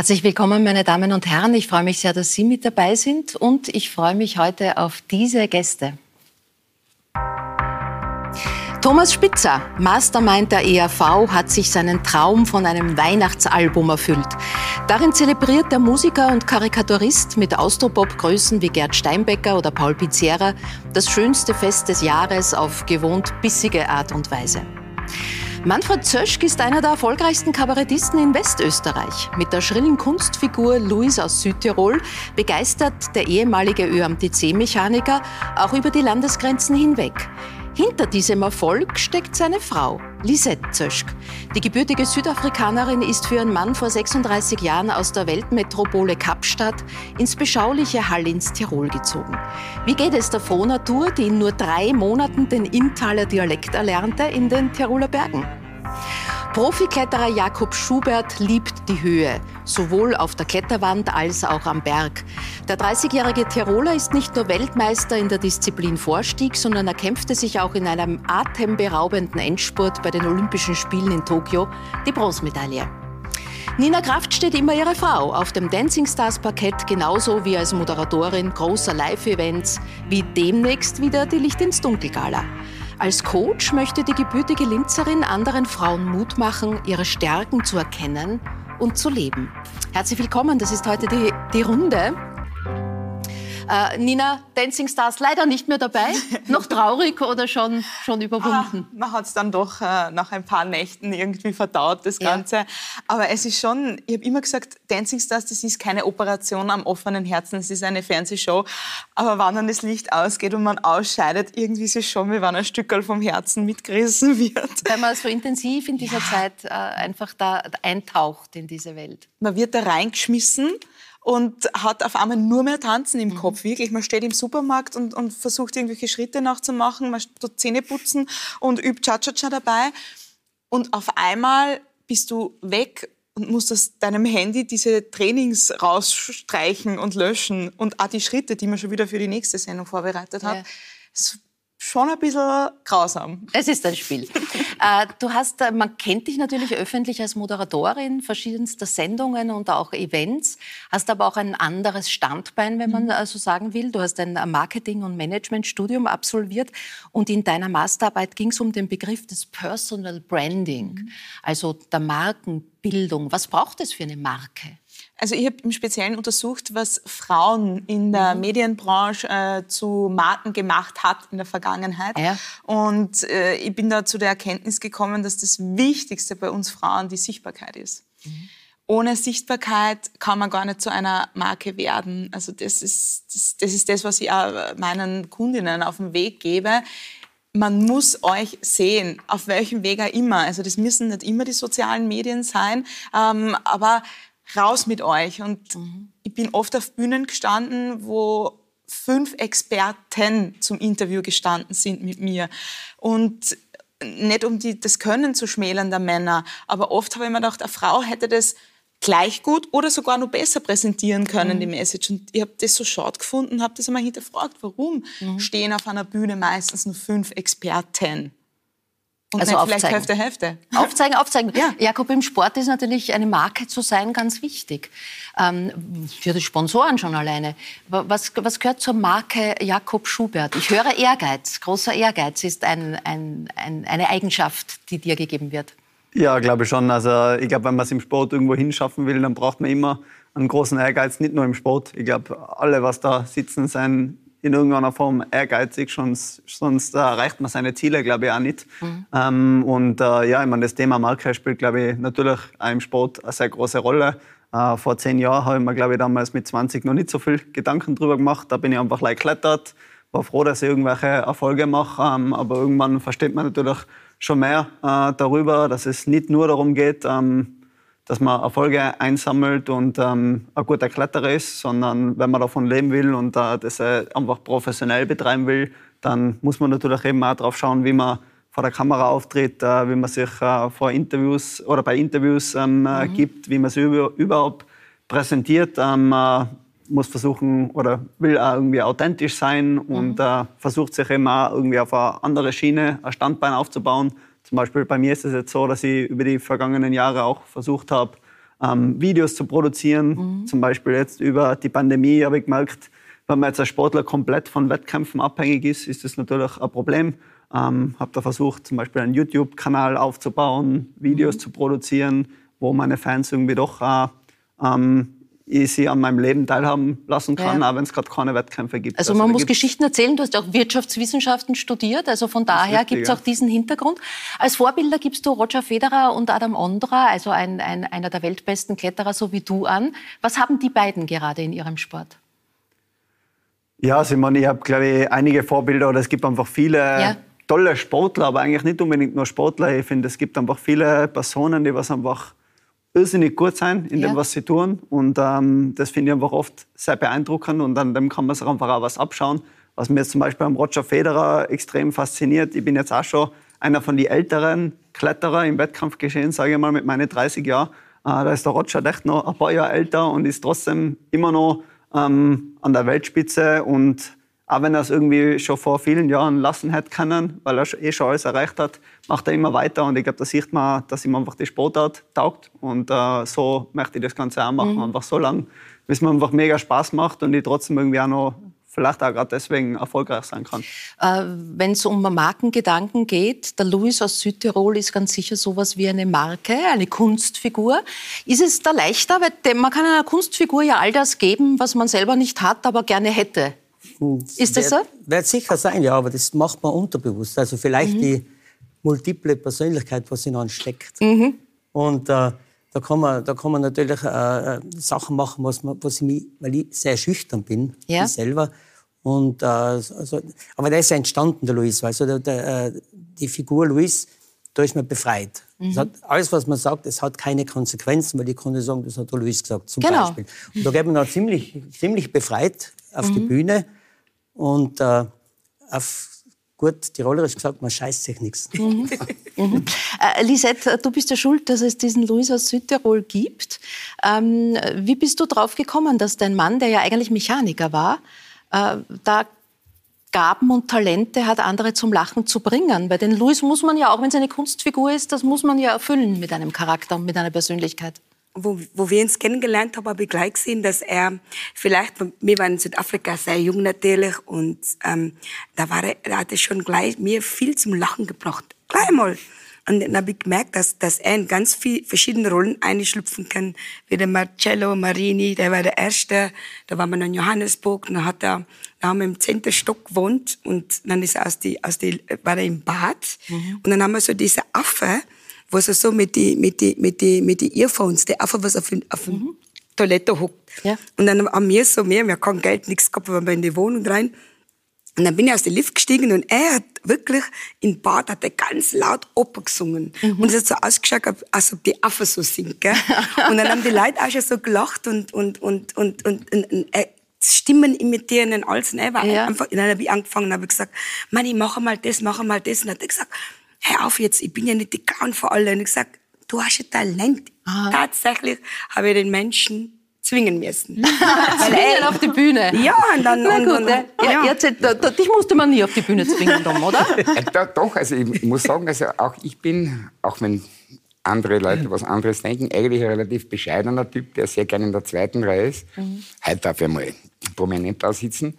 Herzlich willkommen, meine Damen und Herren. Ich freue mich sehr, dass Sie mit dabei sind und ich freue mich heute auf diese Gäste. Thomas Spitzer, Mastermind der ERV, hat sich seinen Traum von einem Weihnachtsalbum erfüllt. Darin zelebriert der Musiker und Karikaturist mit Austropop-Größen wie Gerd Steinbecker oder Paul Pizzera das schönste Fest des Jahres auf gewohnt bissige Art und Weise. Manfred Zöschk ist einer der erfolgreichsten Kabarettisten in Westösterreich. Mit der schrillen Kunstfigur Luis aus Südtirol begeistert der ehemalige ÖMTC-Mechaniker auch über die Landesgrenzen hinweg. Hinter diesem Erfolg steckt seine Frau, Lisette Zöschk. Die gebürtige Südafrikanerin ist für ihren Mann vor 36 Jahren aus der Weltmetropole Kapstadt ins beschauliche Hall ins Tirol gezogen. Wie geht es der Frohnatur, die in nur drei Monaten den Inntaler Dialekt erlernte, in den Tiroler Bergen? Profikletterer Jakob Schubert liebt die Höhe, sowohl auf der Kletterwand als auch am Berg. Der 30-jährige Tiroler ist nicht nur Weltmeister in der Disziplin Vorstieg, sondern er kämpfte sich auch in einem atemberaubenden Endspurt bei den Olympischen Spielen in Tokio die Bronzemedaille. Nina Kraft steht immer ihre Frau auf dem Dancing Stars Parkett, genauso wie als Moderatorin großer Live-Events, wie demnächst wieder die Licht ins Dunkel Gala. Als Coach möchte die gebürtige Linzerin anderen Frauen Mut machen, ihre Stärken zu erkennen und zu leben. Herzlich willkommen, das ist heute die, die Runde. Äh, Nina, Dancing Stars leider nicht mehr dabei. Noch traurig oder schon, schon überwunden? Ah, man hat es dann doch äh, nach ein paar Nächten irgendwie verdaut, das Ganze. Ja. Aber es ist schon, ich habe immer gesagt, Dancing Stars, das ist keine Operation am offenen Herzen, es ist eine Fernsehshow. Aber wann dann das Licht ausgeht und man ausscheidet, irgendwie ist es schon, wie wenn ein Stück vom Herzen mitgerissen wird. Weil man so intensiv in dieser ja. Zeit äh, einfach da eintaucht in diese Welt. Man wird da reingeschmissen und hat auf einmal nur mehr Tanzen im mhm. Kopf. Wirklich, man steht im Supermarkt und, und versucht irgendwelche Schritte nachzumachen, man tut Zähne putzen und übt Cha-Cha-Cha dabei. Und auf einmal bist du weg und musst aus deinem Handy diese Trainings rausstreichen und löschen und auch die Schritte, die man schon wieder für die nächste Sendung vorbereitet hat. Ja schon ein bisschen grausam. Es ist ein Spiel. äh, du hast, äh, man kennt dich natürlich öffentlich als Moderatorin verschiedenster Sendungen und auch Events, hast aber auch ein anderes Standbein, wenn man mhm. so sagen will. Du hast ein Marketing- und Managementstudium absolviert und in deiner Masterarbeit ging es um den Begriff des Personal Branding, mhm. also der Markenbildung. Was braucht es für eine Marke? Also ich habe im Speziellen untersucht, was Frauen in der mhm. Medienbranche äh, zu Marken gemacht hat in der Vergangenheit. Ja. Und äh, ich bin da zu der Erkenntnis gekommen, dass das Wichtigste bei uns Frauen die Sichtbarkeit ist. Mhm. Ohne Sichtbarkeit kann man gar nicht zu einer Marke werden. Also das ist das, das ist das, was ich auch meinen Kundinnen auf den Weg gebe man muss euch sehen, auf welchem Weg auch immer. Also das müssen nicht immer die sozialen Medien sein, ähm, aber raus mit euch. Und mhm. ich bin oft auf Bühnen gestanden, wo fünf Experten zum Interview gestanden sind mit mir. Und nicht um die, das Können zu schmälern der Männer, aber oft habe ich mir gedacht, eine Frau hätte das gleich gut oder sogar noch besser präsentieren können, mhm. die Message. Und ich habe das so schade gefunden, habe das einmal hinterfragt, warum mhm. stehen auf einer Bühne meistens nur fünf Experten? Und also vielleicht Hälfte, Hälfte. Aufzeigen, aufzeigen. Ja. Jakob, im Sport ist natürlich eine Marke zu sein ganz wichtig. Ähm, für die Sponsoren schon alleine. Was, was gehört zur Marke Jakob Schubert? Ich höre Ehrgeiz. Großer Ehrgeiz ist ein, ein, ein, eine Eigenschaft, die dir gegeben wird. Ja, glaube ich schon. Also ich glaube, wenn man es im Sport irgendwo hinschaffen will, dann braucht man immer einen großen Ehrgeiz, nicht nur im Sport. Ich glaube, alle, was da sitzen, sind in irgendeiner Form ehrgeizig, sonst, sonst erreicht man seine Ziele, glaube ich, auch nicht. Mhm. Ähm, und äh, ja, ich meine, das Thema Marke spielt, glaube ich, natürlich auch im Sport eine sehr große Rolle. Äh, vor zehn Jahren habe ich mir, glaube ich, damals mit 20 noch nicht so viel Gedanken drüber gemacht. Da bin ich einfach like geklettert, war froh, dass ich irgendwelche Erfolge mache. Ähm, aber irgendwann versteht man natürlich schon mehr äh, darüber, dass es nicht nur darum geht, ähm, dass man Erfolge einsammelt und ähm, ein guter Kletterer ist, sondern wenn man davon leben will und äh, das äh, einfach professionell betreiben will, dann muss man natürlich eben auch darauf schauen, wie man vor der Kamera auftritt, äh, wie man sich äh, vor Interviews oder bei Interviews ähm, äh, mhm. gibt, wie man sich über, überhaupt präsentiert. Ähm, äh, muss versuchen oder will auch irgendwie authentisch sein und mhm. versucht sich auch irgendwie auf eine andere Schiene, ein Standbein aufzubauen zum Beispiel bei mir ist es jetzt so, dass ich über die vergangenen Jahre auch versucht habe, ähm, Videos zu produzieren. Mhm. Zum Beispiel jetzt über die Pandemie habe ich gemerkt, wenn man jetzt als Sportler komplett von Wettkämpfen abhängig ist, ist das natürlich ein Problem. Ähm, habe da versucht, zum Beispiel einen YouTube-Kanal aufzubauen, Videos mhm. zu produzieren, wo meine Fans irgendwie doch äh, ähm, ich sie an meinem Leben teilhaben lassen kann, ja. auch wenn es gerade keine Wettkämpfe gibt. Also, also man muss Geschichten erzählen. Du hast auch Wirtschaftswissenschaften studiert, also von daher gibt es auch diesen Hintergrund. Als Vorbilder gibst du Roger Federer und Adam Ondra, also ein, ein, einer der weltbesten Kletterer, so wie du, an. Was haben die beiden gerade in ihrem Sport? Ja, also ich, meine, ich habe, glaube ich, einige Vorbilder oder es gibt einfach viele ja. tolle Sportler, aber eigentlich nicht unbedingt nur Sportler. Ich finde, es gibt einfach viele Personen, die was einfach irrsinnig gut sein in ja. dem, was sie tun. Und ähm, das finde ich einfach oft sehr beeindruckend und an dem kann man sich einfach auch was abschauen. Was mir jetzt zum Beispiel am Roger Federer extrem fasziniert, ich bin jetzt auch schon einer von den älteren Kletterer im Wettkampfgeschehen, sage ich mal, mit meinen 30 Jahren. Äh, da ist der Roger echt noch ein paar Jahre älter und ist trotzdem immer noch ähm, an der Weltspitze und auch wenn er es irgendwie schon vor vielen Jahren lassen hätte können, weil er eh schon alles erreicht hat, macht er immer weiter. Und ich glaube, da sieht man, dass ihm einfach die Sportart taugt. Und äh, so möchte ich das Ganze auch machen. Mhm. Einfach so lange, bis es mir einfach mega Spaß macht und ich trotzdem irgendwie auch noch vielleicht auch gerade deswegen erfolgreich sein kann. Äh, Wenn es um Markengedanken geht, der Louis aus Südtirol ist ganz sicher sowas wie eine Marke, eine Kunstfigur. Ist es da leichter? Weil man kann einer Kunstfigur ja all das geben, was man selber nicht hat, aber gerne hätte. Ist das so? Wird sicher sein, ja, aber das macht man unterbewusst. Also vielleicht mhm. die multiple Persönlichkeit, was in uns steckt. Mhm. Und äh, da, kann man, da kann man natürlich äh, äh Sachen machen, was, man, was ich mich, weil ich sehr schüchtern bin, ja. ich selber. Und, äh, also, aber der ist ja entstanden, der Luis. Also der, der, äh, die Figur Luis, da ist man befreit. Mhm. Hat, alles, was man sagt, es hat keine Konsequenzen, weil ich konnte sagen, das hat der Luis gesagt, zum genau. Beispiel. Und da geht man dann ziemlich, ziemlich befreit auf mhm. die Bühne und äh, auf gut tirolerisch gesagt, man scheißt sich nichts. Mhm. Mhm. Äh, Lisette, du bist ja schuld, dass es diesen Luis aus Südtirol gibt. Ähm, wie bist du drauf gekommen, dass dein Mann, der ja eigentlich Mechaniker war, äh, da Gaben und Talente hat, andere zum Lachen zu bringen? Bei den Luis muss man ja, auch wenn es eine Kunstfigur ist, das muss man ja erfüllen mit einem Charakter und mit einer Persönlichkeit wo, wo wir uns kennengelernt haben, habe ich gleich gesehen, dass er vielleicht, wir waren in Südafrika sehr jung natürlich und ähm, da war er, er hatte schon gleich mir viel zum Lachen gebracht. Gleich mal. Und dann habe ich gemerkt, dass, dass er in ganz viele verschiedene Rollen einschlüpfen kann. Wie der Marcello Marini, der war der Erste. Da waren wir in Johannesburg, dann hat er, da haben wir im Zenterstock gewohnt und dann ist er aus die, aus die, war er im Bad. Mhm. Und dann haben wir so diese Affe, wo er so mit die, mit die, mit die, mit die Earphones, der einfach was auf, auf mhm. Toilette hockt. Ja. Und dann haben wir so mehr, wir kein Geld, nichts gehabt, wir wir in die Wohnung rein. Und dann bin ich aus dem Lift gestiegen und er hat wirklich in Bad hat er ganz laut Oper gesungen. Mhm. Und es hat so ausgeschaut, als ob die Affe so singt. Gell? und dann haben die Leute auch schon so gelacht und, und, und, und, und, und, und äh, Stimmen imitieren und alles. Und er war ja. einfach, dann habe ich angefangen und habe gesagt, Mann, ich mache mal das, mache mal das. Und dann hat er gesagt, hör auf jetzt, ich bin ja nicht die Clown vor allen. Und ich gesagt, du hast ein Talent. Aha. Tatsächlich habe ich den Menschen zwingen müssen. zwingen auf die Bühne? Ja, und dann... Na gut, und, und, ja. Ja, jetzt, da, dich musste man nie auf die Bühne zwingen, Dom, oder? ja, doch, also ich muss sagen, also auch ich bin, auch wenn andere Leute was anderes denken, eigentlich ein relativ bescheidener Typ, der sehr gerne in der zweiten Reihe ist. Mhm. Heute darf ich mal prominent da sitzen.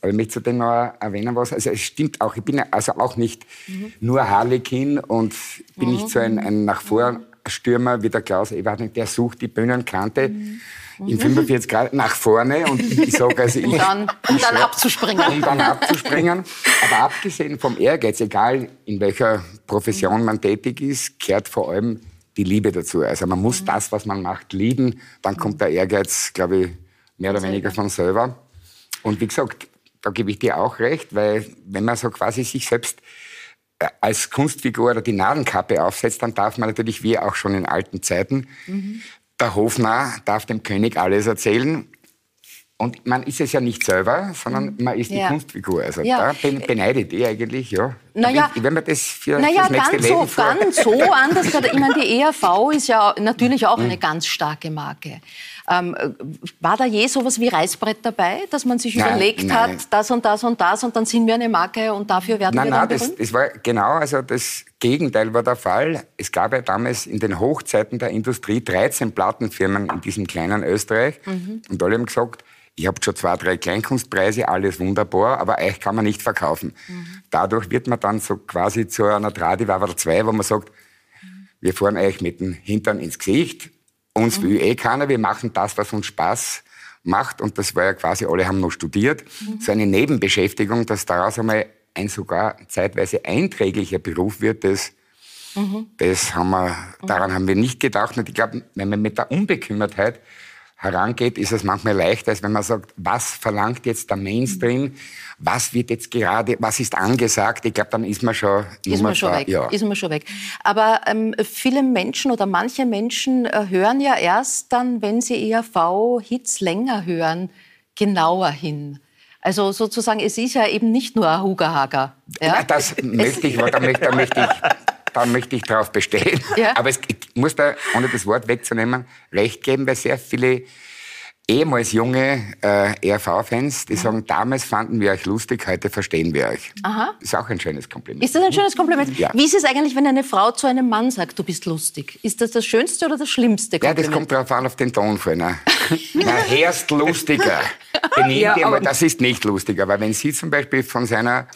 Aber ich möchte zu dem noch erwähnen was. Also es stimmt auch, ich bin also auch nicht mhm. nur Harlekin und bin mhm. nicht so ein, ein nach vor Stürmer wie der Klaus Eberhardt, der sucht die Bühnenkante mhm. in 45 Grad nach vorne und ich sage also ich, um dann, um dann abzuspringen. Um dann abzuspringen. Aber abgesehen vom Ehrgeiz, egal in welcher Profession man tätig ist, kehrt vor allem die Liebe dazu. Also man muss mhm. das, was man macht, lieben. Dann kommt der Ehrgeiz, glaube ich, mehr oder weniger von selber. Und wie gesagt, da gebe ich dir auch recht, weil wenn man so quasi sich selbst äh, als Kunstfigur oder die Narrenkappe aufsetzt, dann darf man natürlich, wie auch schon in alten Zeiten, mhm. der Hofnarr darf dem König alles erzählen. Und man ist es ja nicht selber, sondern mhm. man ist die ja. Kunstfigur. Also ja. da beneidet ihr eigentlich, ja. Naja, wenn, wenn man das für naja, das nächste ganz Leben so, ganz so anders. Ich meine, die ERV ist ja natürlich auch mhm. eine ganz starke Marke. Ähm, war da je sowas wie Reißbrett dabei, dass man sich nein, überlegt nein. hat, das und das und das und dann sind wir eine Marke und dafür werden nein, wir dann nein, das, das war genau, also das Gegenteil war der Fall. Es gab ja damals in den Hochzeiten der Industrie 13 Plattenfirmen in diesem kleinen Österreich mhm. und alle haben gesagt, ich habe schon zwei, drei Kleinkunstpreise, alles wunderbar, aber euch kann man nicht verkaufen. Mhm. Dadurch wird man dann so quasi zu einer Tradivavel 2, wo man sagt, mhm. wir fahren euch mit dem Hintern ins Gesicht, uns mhm. will eh keiner, wir machen das, was uns Spaß macht. Und das war ja quasi, alle haben noch studiert. So eine Nebenbeschäftigung, dass daraus einmal ein sogar zeitweise einträglicher Beruf wird, das, das haben wir, daran haben wir nicht gedacht. Und ich glaube, wenn man mit der Unbekümmertheit herangeht, ist es manchmal leichter, als wenn man sagt, was verlangt jetzt der Mainstream, was wird jetzt gerade, was ist angesagt. Ich glaube, dann ist man schon, ist man schon weg. Ja. Ist man schon weg. Aber ähm, viele Menschen oder manche Menschen äh, hören ja erst dann, wenn sie ERV-Hits länger hören, genauer hin. Also sozusagen, es ist ja eben nicht nur ein Hugahager. Ja? ja das möchte ich, da möchte, da möchte ich da möchte ich darauf bestehen. Ja. Aber es, ich muss da, ohne das Wort wegzunehmen, recht geben, weil sehr viele ehemals junge äh, ERV-Fans, die sagen, damals fanden wir euch lustig, heute verstehen wir euch. Aha. Ist auch ein schönes Kompliment. Ist das ein schönes Kompliment? Ja. Wie ist es eigentlich, wenn eine Frau zu einem Mann sagt, du bist lustig? Ist das das schönste oder das schlimmste Kompliment? Ja, das kommt darauf an, auf den Ton von. Na, herrst lustiger. ja, aber das ist nicht lustiger, weil wenn sie zum Beispiel von seiner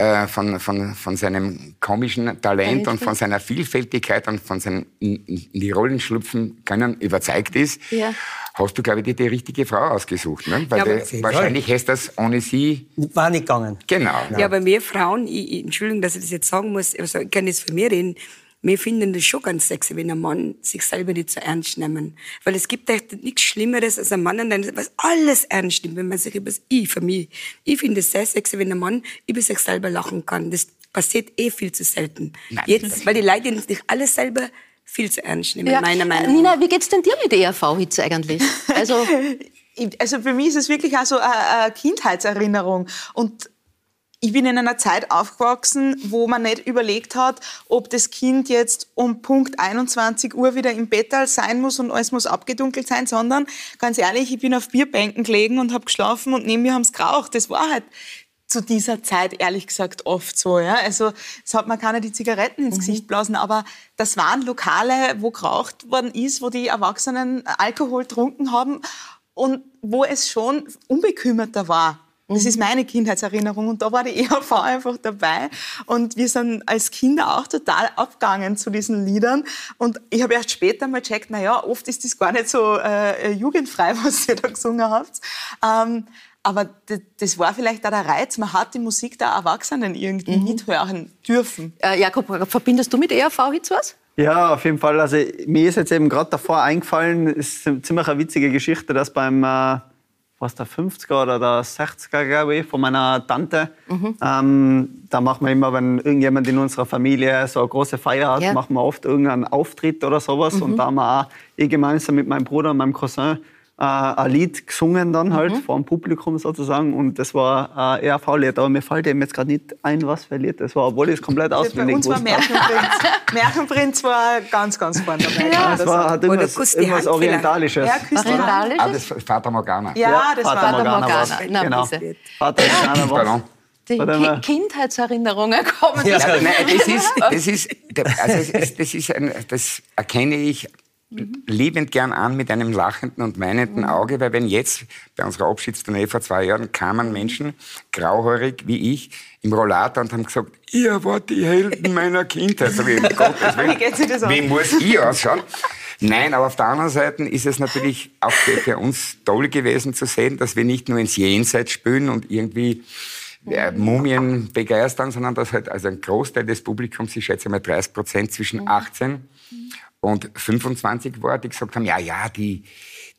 äh, von, von, von seinem komischen Talent und von seiner Vielfältigkeit und von seinem in, in die Rollen schlüpfen können überzeugt ist, ja. hast du, glaube ich, die, die richtige Frau ausgesucht. Ne? Weil ja, du, wahrscheinlich hättest das ohne sie... War nicht gegangen. Genau. Ja, aber wir Frauen, ich, Entschuldigung, dass ich das jetzt sagen muss, also ich kann das für mich reden, wir finden das schon ganz sexy, wenn ein Mann sich selber nicht so ernst nimmt. Weil es gibt echt nichts Schlimmeres als ein Mann, der was alles ernst nimmt, wenn man sich über das Ich, für mich. Ich finde es sehr sexy, wenn ein Mann über sich selber lachen kann. Das passiert eh viel zu selten. Nein, Jetzt, weil die Leute sich alles selber viel zu ernst nehmen, ja. meiner Meinung nach. Nina, wie geht's denn dir mit ERV-Hitze eigentlich? Also, also für mich ist es wirklich auch so eine Kindheitserinnerung. Und ich bin in einer Zeit aufgewachsen, wo man nicht überlegt hat, ob das Kind jetzt um Punkt 21 Uhr wieder im Bett sein muss und alles muss abgedunkelt sein, sondern ganz ehrlich, ich bin auf Bierbänken gelegen und habe geschlafen und neben mir haben es geraucht. Das war halt zu dieser Zeit ehrlich gesagt oft so. Ja? Also es hat man keine die Zigaretten ins mhm. Gesicht blasen, aber das waren Lokale, wo geraucht worden ist, wo die Erwachsenen Alkohol trunken haben und wo es schon unbekümmerter war. Das ist meine Kindheitserinnerung und da war die EHV einfach dabei und wir sind als Kinder auch total abgegangen zu diesen Liedern und ich habe erst später mal gecheckt, naja, oft ist das gar nicht so äh, jugendfrei, was ihr da gesungen habt. Ähm, aber das war vielleicht auch der Reiz, man hat die Musik der Erwachsenen irgendwie mhm. mithören dürfen. Äh, Jakob, verbindest du mit ERV-Hits was? Ja, auf jeden Fall. Also mir ist jetzt eben gerade davor eingefallen, ist eine ziemlich eine witzige Geschichte, dass beim äh, was der 50er oder der 60er, glaube ich, von meiner Tante. Mhm. Ähm, da machen wir immer, wenn irgendjemand in unserer Familie so eine große Feier hat, ja. machen wir oft irgendeinen Auftritt oder sowas. Mhm. Und da haben wir auch, ich gemeinsam mit meinem Bruder und meinem Cousin, äh, ein Lied gesungen dann halt mhm. vor dem Publikum sozusagen und das war ein ERV-Lied, aber mir fällt eben jetzt gerade nicht ein, was für ein Lied das war, obwohl ich es komplett auswendig wusste. Bei uns war Märchenprinz. Märchenprinz war ganz, ganz vorne dabei. Ja, das war, hat irgendwas, irgendwas Orientalisches. Ja, Orientalisches? Ah, das ist Fata Morgana. Ja, das Fata war Fata Morgana. Na, genau. Fata Morgana die Ki Kindheitserinnerungen kommen. Ja, nein, das ist, das ist, also das, ist ein, das erkenne ich mhm. liebend gern an mit einem lachenden und weinenden mhm. Auge, weil wenn jetzt bei unserer Abschiedstournee vor zwei Jahren kamen Menschen, grauhaarig wie ich, im Rollator und haben gesagt, ihr wart die Helden meiner Kindheit. So wie, Gottes Willen, wie muss ich ausschauen? Nein, aber auf der anderen Seite ist es natürlich auch für uns toll gewesen zu sehen, dass wir nicht nur ins Jenseits spülen und irgendwie äh, Mumien begeistern, sondern dass halt also ein Großteil des Publikums, ich schätze mal 30 Prozent zwischen 18 mhm und 25 war, die gesagt haben, ja, ja, die,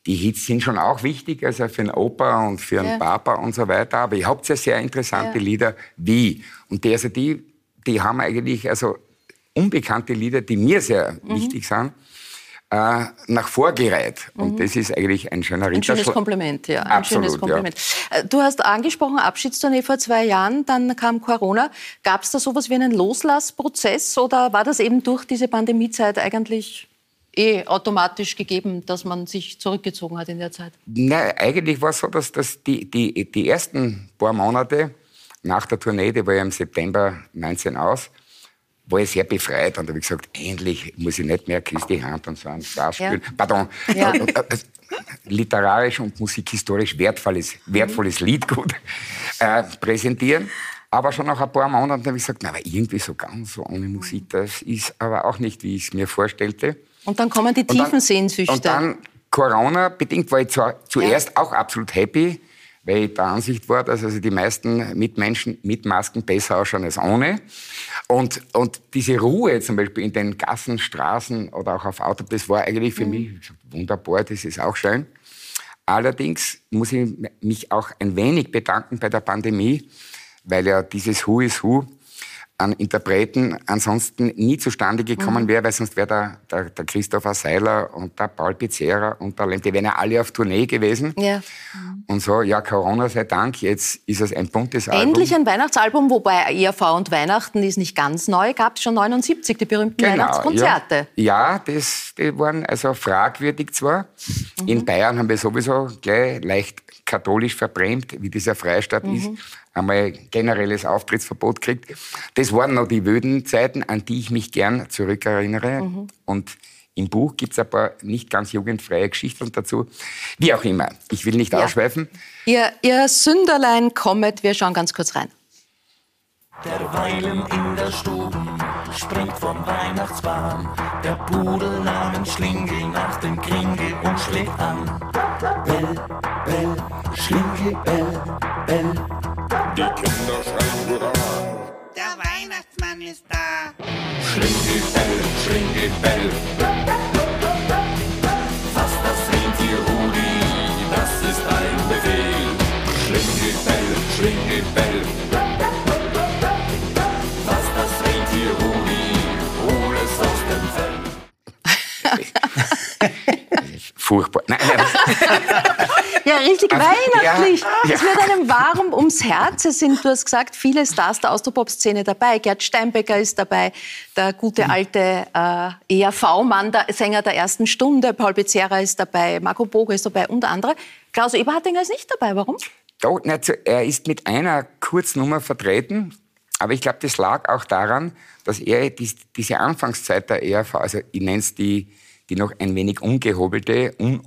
die Hits sind schon auch wichtig, also für einen Opa und für einen ja. Papa und so weiter. Aber ihr habt ja sehr interessante ja. Lieder wie. Und die, also die, die haben eigentlich also unbekannte Lieder, die mir sehr mhm. wichtig sind äh, nach vorgereiht. Und mhm. das ist eigentlich ein schöner Ein schönes Kompliment, ja. Ein Absolut, schönes Kompliment. Ja. Äh, du hast angesprochen, Abschiedstournee vor zwei Jahren, dann kam Corona. Gab es da sowas wie einen Loslassprozess oder war das eben durch diese Pandemiezeit eigentlich eh automatisch gegeben, dass man sich zurückgezogen hat in der Zeit? Nein, eigentlich war es so, dass, dass die, die, die ersten paar Monate nach der Tournee, die war ja im September 19 aus, war ich sehr befreit und habe gesagt, endlich muss ich nicht mehr die Hand und so ein Spaß spielen. Ja. Pardon. Ja. Äh, äh, literarisch und musikhistorisch wertvolles, wertvolles Lied gut äh, präsentieren. Aber schon nach ein paar Monaten habe ich gesagt, na, aber irgendwie so ganz so ohne Musik, das ist aber auch nicht, wie ich es mir vorstellte. Und dann kommen die tiefen und Sehnsüchte. Und dann Corona-bedingt war ich zwar zuerst ja. auch absolut happy, weil ich der Ansicht war, dass also die meisten Mitmenschen mit Masken besser ausschauen als ohne. Und, und diese Ruhe zum Beispiel in den Gassen, Straßen oder auch auf Auto, das war eigentlich für mhm. mich wunderbar, das ist auch schön. Allerdings muss ich mich auch ein wenig bedanken bei der Pandemie, weil ja dieses Who is Who an Interpreten ansonsten nie zustande gekommen mhm. wäre, weil sonst wäre der, der, der, Christopher Seiler und der Paul Pizzera und der Lem, die wären ja alle auf Tournee gewesen. Ja. Und so, ja, Corona sei Dank, jetzt ist es ein buntes Album. Endlich ein Weihnachtsalbum, wobei ERV und Weihnachten ist nicht ganz neu, gab es schon 79, die berühmten genau, Weihnachtskonzerte. Ja, ja das, die waren also fragwürdig zwar. Mhm. In Bayern haben wir sowieso gleich leicht katholisch verbrämt, wie dieser Freistaat mhm. ist, einmal generelles Auftrittsverbot kriegt. Das waren noch die wöden Zeiten, an die ich mich gern zurückerinnere. Mhm. Und im Buch gibt es ein paar nicht ganz jugendfreie Geschichten dazu. Wie auch immer, ich will nicht ja. ausschweifen. Ihr, ihr Sünderlein kommet, wir schauen ganz kurz rein. Derweilen in der Stube springt vom Weihnachtsbaum der Pudel namens Schlingel nach dem Kringel und schlägt an. Bell, Bell, Schlingel, Bell, Bell. Ist da! Schlingel, Bell, Schlingel, Bell. Fass das Rentier Rudi, das ist ein Befehl. Schlingel, Bell, Schlingel, Bell. Furchtbar. Nein, ja, richtig also, weihnachtlich. Ja, es wird einem warm ums Herz. Es sind, du hast gesagt, viele Stars der Austropop-Szene dabei. Gerd Steinbecker ist dabei, der gute alte äh, ERV-Mann, der Sänger der ersten Stunde. Paul Becerra ist dabei, Marco Bogo ist dabei und andere. Klaus Eberhardinger ist nicht dabei. Warum? Doch, er ist mit einer Kurznummer vertreten. Aber ich glaube, das lag auch daran, dass er diese Anfangszeit der ERV, also ich nenne es die die noch ein wenig ungehobelte, un,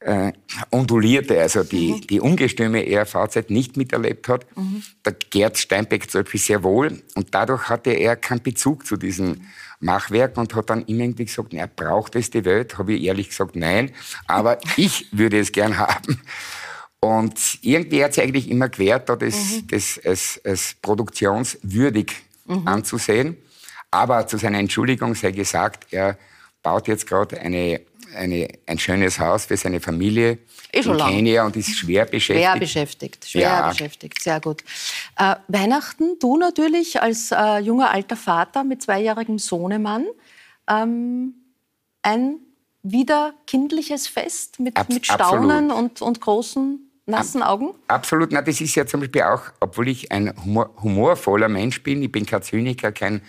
äh, ondulierte, also die, mhm. die ungestüme ERV-Zeit nicht miterlebt hat. Mhm. Der Gerd Steinbeck zum Beispiel sehr wohl. Und dadurch hatte er keinen Bezug zu diesem Machwerk und hat dann immer irgendwie gesagt, er braucht es die Welt. Habe ich ehrlich gesagt, nein. Aber ich würde es gern haben. Und irgendwie hat es eigentlich immer gewährt, da das, mhm. das als, als produktionswürdig mhm. anzusehen. Aber zu seiner Entschuldigung sei gesagt, er baut jetzt gerade eine, eine, ein schönes Haus für seine Familie eh in Kenia und ist schwer beschäftigt. Schwer beschäftigt, schwer ja. beschäftigt, sehr gut. Äh, Weihnachten, du natürlich als äh, junger alter Vater mit zweijährigem Sohnemann, ähm, ein wieder kindliches Fest mit, Ab, mit Staunen und, und großen nassen Augen? Absolut. Na, das ist ja zum Beispiel auch, obwohl ich ein humor, humorvoller Mensch bin, ich bin kein Zyniker, kein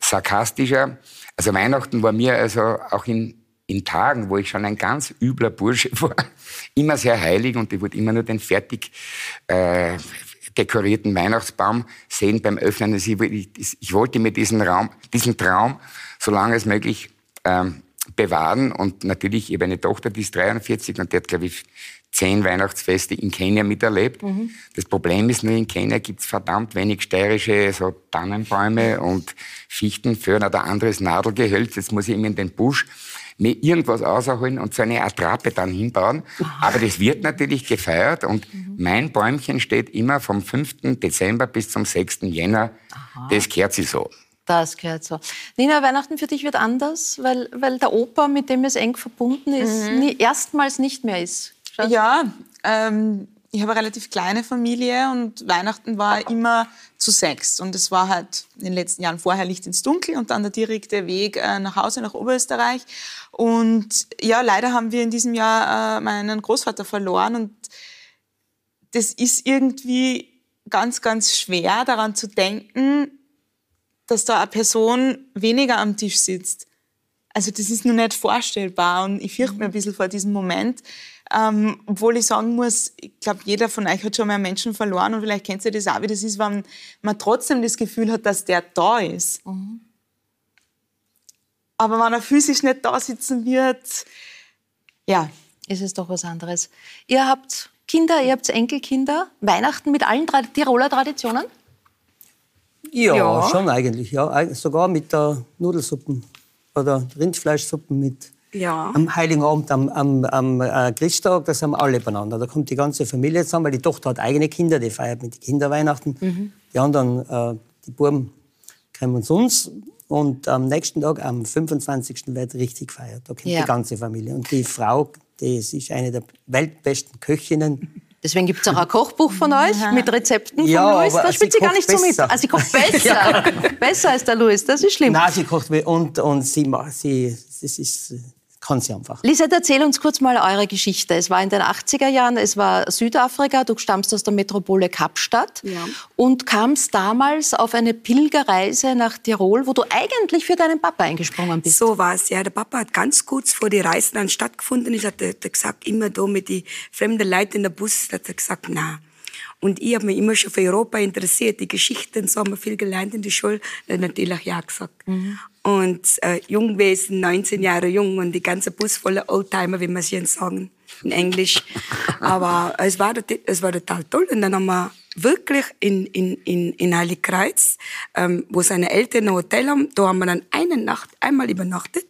sarkastischer, also Weihnachten war mir also auch in, in Tagen, wo ich schon ein ganz übler Bursche war, immer sehr heilig und ich wollte immer nur den fertig äh, dekorierten Weihnachtsbaum sehen beim Öffnen. Also ich, ich, wollte mir diesen Raum, diesen Traum, so lange als möglich ähm, bewahren. Und natürlich, ich habe eine Tochter, die ist 43 und die hat, glaube ich, zehn Weihnachtsfeste in Kenia miterlebt. Mhm. Das Problem ist nur, in Kenia gibt es verdammt wenig steirische so Tannenbäume und Fichtenföhren oder anderes Nadelgehölz. Jetzt muss ich immer in den Busch mir irgendwas ausholen und so eine Attrappe dann hinbauen. Aber das wird natürlich gefeiert und mhm. mein Bäumchen steht immer vom 5. Dezember bis zum 6. Jänner. Aha. Das gehört sich so. Das gehört so. Nina, Weihnachten für dich wird anders, weil, weil der Opa, mit dem es eng verbunden ist, mhm. nie, erstmals nicht mehr ist. Schau. Ja, ähm, ich habe eine relativ kleine Familie und Weihnachten war immer zu sechs. Und es war halt in den letzten Jahren vorher Licht ins Dunkel und dann der direkte Weg äh, nach Hause, nach Oberösterreich. Und ja, leider haben wir in diesem Jahr äh, meinen Großvater verloren und das ist irgendwie ganz, ganz schwer daran zu denken, dass da eine Person weniger am Tisch sitzt Also das ist nur nicht vorstellbar und ich fürchte mich ein bisschen vor diesem Moment. Ähm, obwohl ich sagen muss, ich glaube, jeder von euch hat schon mal einen Menschen verloren und vielleicht kennt ihr das auch, wie das ist, wenn man trotzdem das Gefühl hat, dass der da ist. Mhm. Aber wenn er physisch nicht da sitzen wird, ja. Ist es doch was anderes. Ihr habt Kinder, ihr habt Enkelkinder, Weihnachten mit allen Tiroler Traditionen? Ja, ja, schon eigentlich, ja. Sogar mit der Nudelsuppen oder Rindfleischsuppen mit ja. am Heiligen Abend, am, am, am äh, Christtag, das haben alle beieinander. Da kommt die ganze Familie zusammen, weil die Tochter hat eigene Kinder, die feiert mit den Kinderweihnachten. Mhm. Die anderen, äh, die Buben, kommen zu uns. Und am nächsten Tag, am 25. wird richtig gefeiert. Da kommt ja. die ganze Familie. Und die Frau, die ist eine der weltbesten Köchinnen. Deswegen gibt es auch ein Kochbuch von euch mit Rezepten ja, von Luis. Da spielt sie, gar nicht besser. so mit. Also sie kocht besser. Besser als der Luis, das ist schlimm. Nein, sie kocht und, und sie, macht, sie, das ist kann sie einfach. Lisette, erzähl uns kurz mal eure Geschichte. Es war in den 80er Jahren, es war Südafrika, du stammst aus der Metropole Kapstadt ja. und kamst damals auf eine Pilgerreise nach Tirol, wo du eigentlich für deinen Papa eingesprungen bist. So war es, ja. Der Papa hat ganz kurz vor die Reisen dann stattgefunden. Ich hatte gesagt, immer da mit den fremden Leuten in der Bus, hat er gesagt, na, und ich habe mich immer schon für Europa interessiert. Die Geschichten, so haben wir viel gelernt in der Schule. Dann natürlich ja gesagt. Mhm. Und äh, jung gewesen, 19 Jahre jung und die ganze Bus voller Oldtimer, wie man es hier sagen, in Englisch. Aber es war, es war total toll. Und dann haben wir wirklich in, in, in, in Heiligkreuz, ähm, wo seine Eltern ein Hotel haben, da haben wir dann eine Nacht, einmal übernachtet.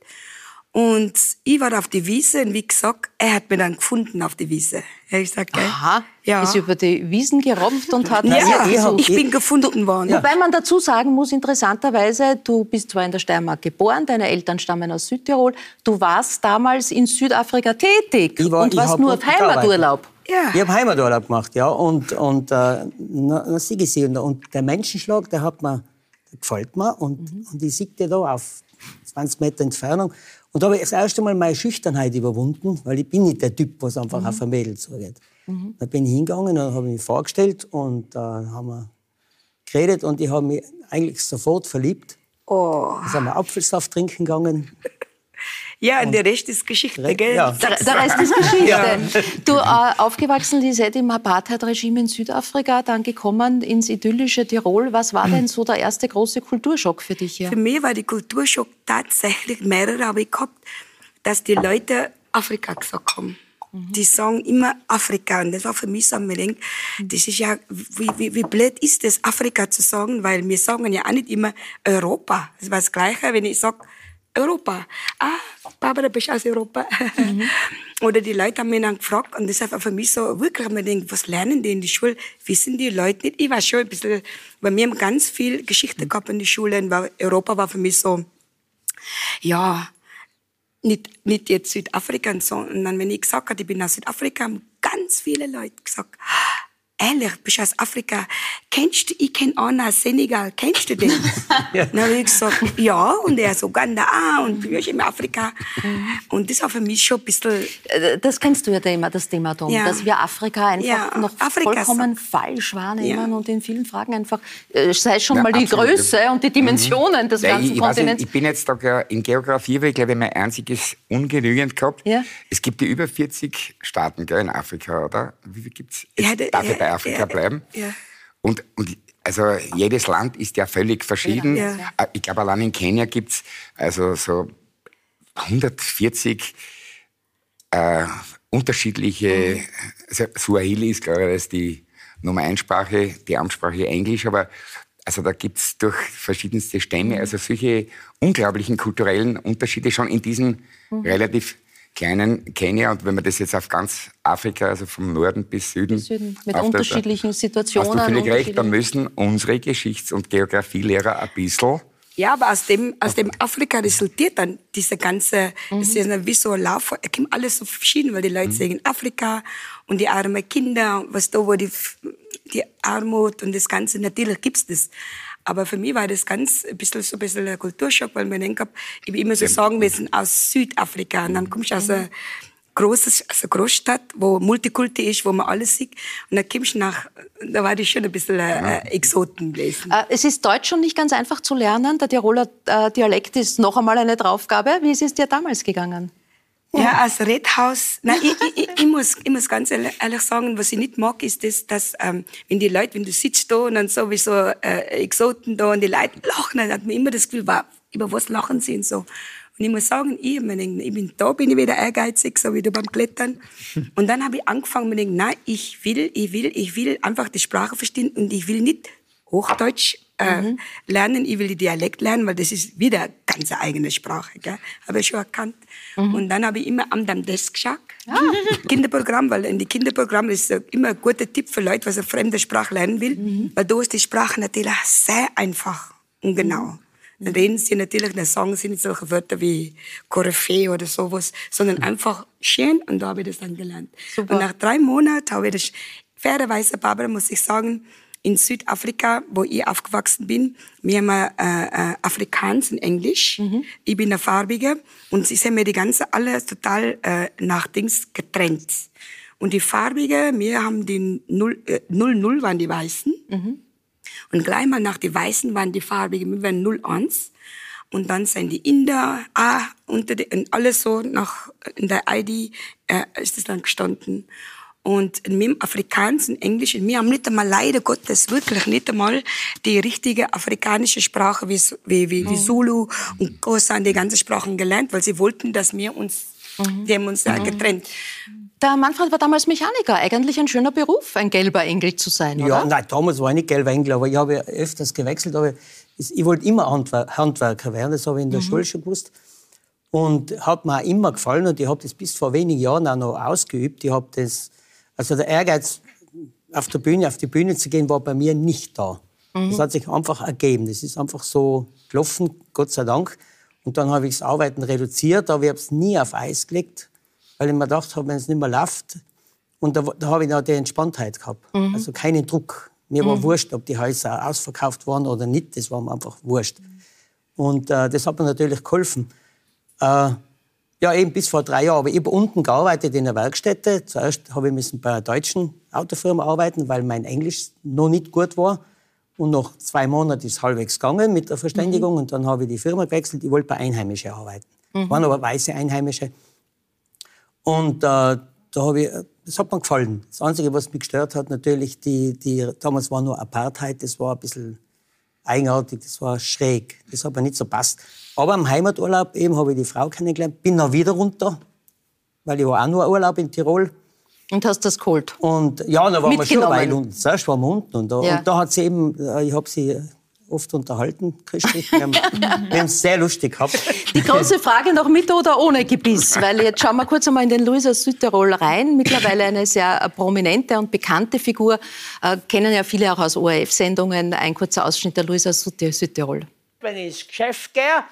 Und ich war auf die Wiese und wie gesagt, er hat mich dann gefunden auf die Wiese. Ja, ich sag, Aha, ja. ist über die Wiesen gerobbt und hat... Ja, ja ich bin gefunden worden. Wobei man dazu sagen muss, interessanterweise, du bist zwar in der Steiermark geboren, deine Eltern stammen aus Südtirol, du warst damals in Südafrika tätig war, und warst nur auf Heimaturlaub. Ja. Ich habe Heimaturlaub gemacht, ja, und, und äh, na, na, und, und der Menschenschlag, der hat mir, der gefällt mir und, mhm. und ich sehe da auf 20 Meter Entfernung und da habe ich das erste Mal meine Schüchternheit überwunden, weil ich bin nicht der Typ, was einfach mhm. auf ein Mädel zugeht. Mhm. Da bin ich hingegangen und habe mich vorgestellt und äh, haben wir geredet und ich habe mich eigentlich sofort verliebt. Oh. Dann sind wir Apfelsaft trinken gegangen. Ja, und der Rest ist Geschichte, gell? Ja. Der, der, Rest ist Geschichte. Ja. Du, äh, aufgewachsen, Lisette, im Apartheid-Regime in Südafrika, dann gekommen ins idyllische Tirol. Was war denn so der erste große Kulturschock für dich hier? Für mich war der Kulturschock tatsächlich, mehrere habe ich gehabt, dass die Leute Afrika gesagt haben. Mhm. Die sagen immer Afrika. Und das war für mich so ein Gedenk, das ist ja, wie, wie, wie blöd ist das, Afrika zu sagen, weil wir sagen ja auch nicht immer Europa. Das war das Gleiche, wenn ich sage, Europa. Ah, Barbara, bist aus Europa? Mhm. Oder die Leute haben mich dann gefragt, und das ist einfach für mich so, wirklich, man denkt, was lernen die in der Schule? Wissen die Leute nicht? Ich war schon ein bisschen, weil wir haben ganz viel Geschichte gehabt in der Schule, und Europa war für mich so, ja, nicht, nicht jetzt Südafrika und so. Und dann, wenn ich gesagt habe, ich bin aus Südafrika, haben ganz viele Leute gesagt, ehrlich, bist du aus Afrika? Kennst du, ich kenne einen aus Senegal, kennst du den? ja. Dann habe ich gesagt, ja, und er ist Uganda, ah, und wir sind in Afrika. Mhm. Und das war für mich schon ein bisschen... Äh, das kennst du ja immer, das Thema, Tom, ja. dass wir Afrika einfach ja, noch Afrika vollkommen so. falsch wahrnehmen und in vielen Fragen einfach, äh, sei schon mal die absolut. Größe und die Dimensionen mhm. des ganzen ich, Kontinents. Nicht, ich bin jetzt da in Geografie, weil ich glaube, mein einziges ungenügend gehabt. Es gibt ja über 40 Staaten gell, in Afrika, oder? Wie viel gibt's? Ja, Darf ich bei Afrika bleiben? Ja. Und, und also jedes Land ist ja völlig verschieden. Ja. Äh, ich glaube, allein in Kenia gibt es also so 140 äh, unterschiedliche, mhm. also Swahili ist glaube ich die Nummer 1 Sprache, die Amtssprache Englisch, aber also da gibt es durch verschiedenste Stämme, mhm. also solche unglaublichen kulturellen Unterschiede schon in diesen mhm. relativ kleinen Kenia und wenn man das jetzt auf ganz Afrika, also vom Norden bis Süden, Süden mit unterschiedlichen Situationen. Hast du völlig recht, da müssen unsere Geschichts- und Geografielehrer ein bisschen ja, aber aus dem, aus dem Afrika resultiert dann diese ganze, mhm. das ist wie so ein Lauf, es kommt alles so verschieden, weil die Leute mhm. sagen Afrika und die armen Kinder, was da, wo die, die Armut und das Ganze, natürlich gibt's das. Aber für mich war das ganz ein bisschen so ein bisschen ein Kulturschock, weil man denkt, ich will immer so sagen, wir sind aus Südafrika und dann kommst du aus, großes, also Großstadt, wo Multikulti ist, wo man alles sieht. Und dann kommst du nach, da war ich schon ein bisschen äh, Exoten gewesen. Es ist Deutsch schon nicht ganz einfach zu lernen. Der Tiroler äh, Dialekt ist noch einmal eine Draufgabe. Wie ist es dir damals gegangen? Ja, als Redhaus, nein, ich, ich, ich, muss, ich muss ganz ehrlich sagen, was ich nicht mag, ist das, dass, ähm, wenn die Leute, wenn du sitzt da und dann sowieso äh, Exoten da und die Leute lachen, dann hat man immer das Gefühl, wow, über was lachen sie und so. Und ich muss sagen, ich, ich bin da, bin ich wieder ehrgeizig, so wie du beim Klettern. Und dann habe ich angefangen, mir denken, nein, ich will, ich will, ich will einfach die Sprache verstehen und ich will nicht Hochdeutsch äh, mhm. lernen, ich will die Dialekt lernen, weil das ist wieder eine ganz eigene Sprache, gell? habe ich schon erkannt. Mhm. Und dann habe ich immer am Desk geschaut, ah. Kinderprogramm, weil in die Kinderprogramm ist immer ein guter Tipp für Leute, was eine fremde Sprache lernen will, mhm. weil da ist die Sprache natürlich sehr einfach und genau. Dann reden sie natürlich, dann sagen sie nicht solche Wörter wie Koryphäe oder sowas, sondern einfach schön und da habe ich das dann gelernt. Super. Und nach drei Monaten habe ich das, fairerweise, Barbara, muss ich sagen, in Südafrika, wo ich aufgewachsen bin, wir haben äh, äh, Afrikaans in Englisch. Mhm. Ich bin eine Farbige und sie sind mir die ganze alles total äh, nach Dings getrennt. Und die Farbige, wir haben die null, äh, null, null waren die Weißen. Mhm. Und gleich mal nach die Weißen waren die Farbigen, wir waren null eins. Und dann sind die Inder, ah, unter die, und alles so nach, in der ID, äh, ist es dann gestanden. Und mit dem Afrikaans und Englisch, wir haben nicht einmal, leider Gottes, wirklich nicht einmal die richtige afrikanische Sprache wie, wie, wie, wie mhm. Zulu und Kosan, die ganzen Sprachen gelernt, weil sie wollten, dass wir uns, mhm. die haben uns mhm. getrennt. Der Manfred war damals Mechaniker. Eigentlich ein schöner Beruf, ein gelber Engel zu sein, oder? Ja, nein, damals war ich nicht gelber Engel, aber ich habe öfters gewechselt. Aber ich wollte immer Handwerker werden, das habe ich in der mhm. Schule schon gewusst. Und hat mir auch immer gefallen und ich habe das bis vor wenigen Jahren auch noch ausgeübt. Ich habe das also der Ehrgeiz, auf der Bühne, auf die Bühne zu gehen, war bei mir nicht da. Mhm. Das hat sich einfach ergeben. Das ist einfach so gelaufen, Gott sei Dank. Und dann habe ich das Arbeiten reduziert, aber ich habe es nie auf Eis gelegt, weil ich mir gedacht habe, wenn es nicht mehr läuft, und da, da habe ich auch die Entspanntheit gehabt. Mhm. Also keinen Druck. Mir war mhm. wurscht, ob die Häuser ausverkauft waren oder nicht. Das war mir einfach wurscht. Und äh, das hat mir natürlich geholfen. Äh, ja, eben bis vor drei Jahren. Aber ich habe unten gearbeitet in der Werkstätte. Zuerst habe ich müssen bei einer deutschen Autofirma arbeiten, weil mein Englisch noch nicht gut war. Und nach zwei Monaten ist es halbwegs gegangen mit der Verständigung. Mhm. Und dann habe ich die Firma gewechselt. Ich wollte bei Einheimischen arbeiten. Mhm. Waren aber weiße Einheimische. Und äh, da habe ich, das hat mir gefallen. Das Einzige, was mich gestört hat, natürlich, die, die, damals war nur Apartheid. Das war ein bisschen eigenartig, das war schräg. Das hat mir nicht so passt. Aber im Heimaturlaub eben habe ich die Frau kennengelernt, bin dann wieder runter, weil ich war auch nur Urlaub in Tirol. Und hast das geholt? Und ja, da waren wir schon eine unten. Zuerst waren wir unten. Und da, ja. und da hat sie eben, äh, ich habe sie oft unterhalten, Christlich. Wir haben, wir haben es sehr lustig gehabt. Die große Frage noch mit oder ohne Gebiss, weil jetzt schauen wir kurz einmal in den Louis aus Südtirol rein. Mittlerweile eine sehr prominente und bekannte Figur, äh, kennen ja viele auch aus ORF-Sendungen. Ein kurzer Ausschnitt der Louis aus Südtirol. Wenn ich ins Geschäft gehe,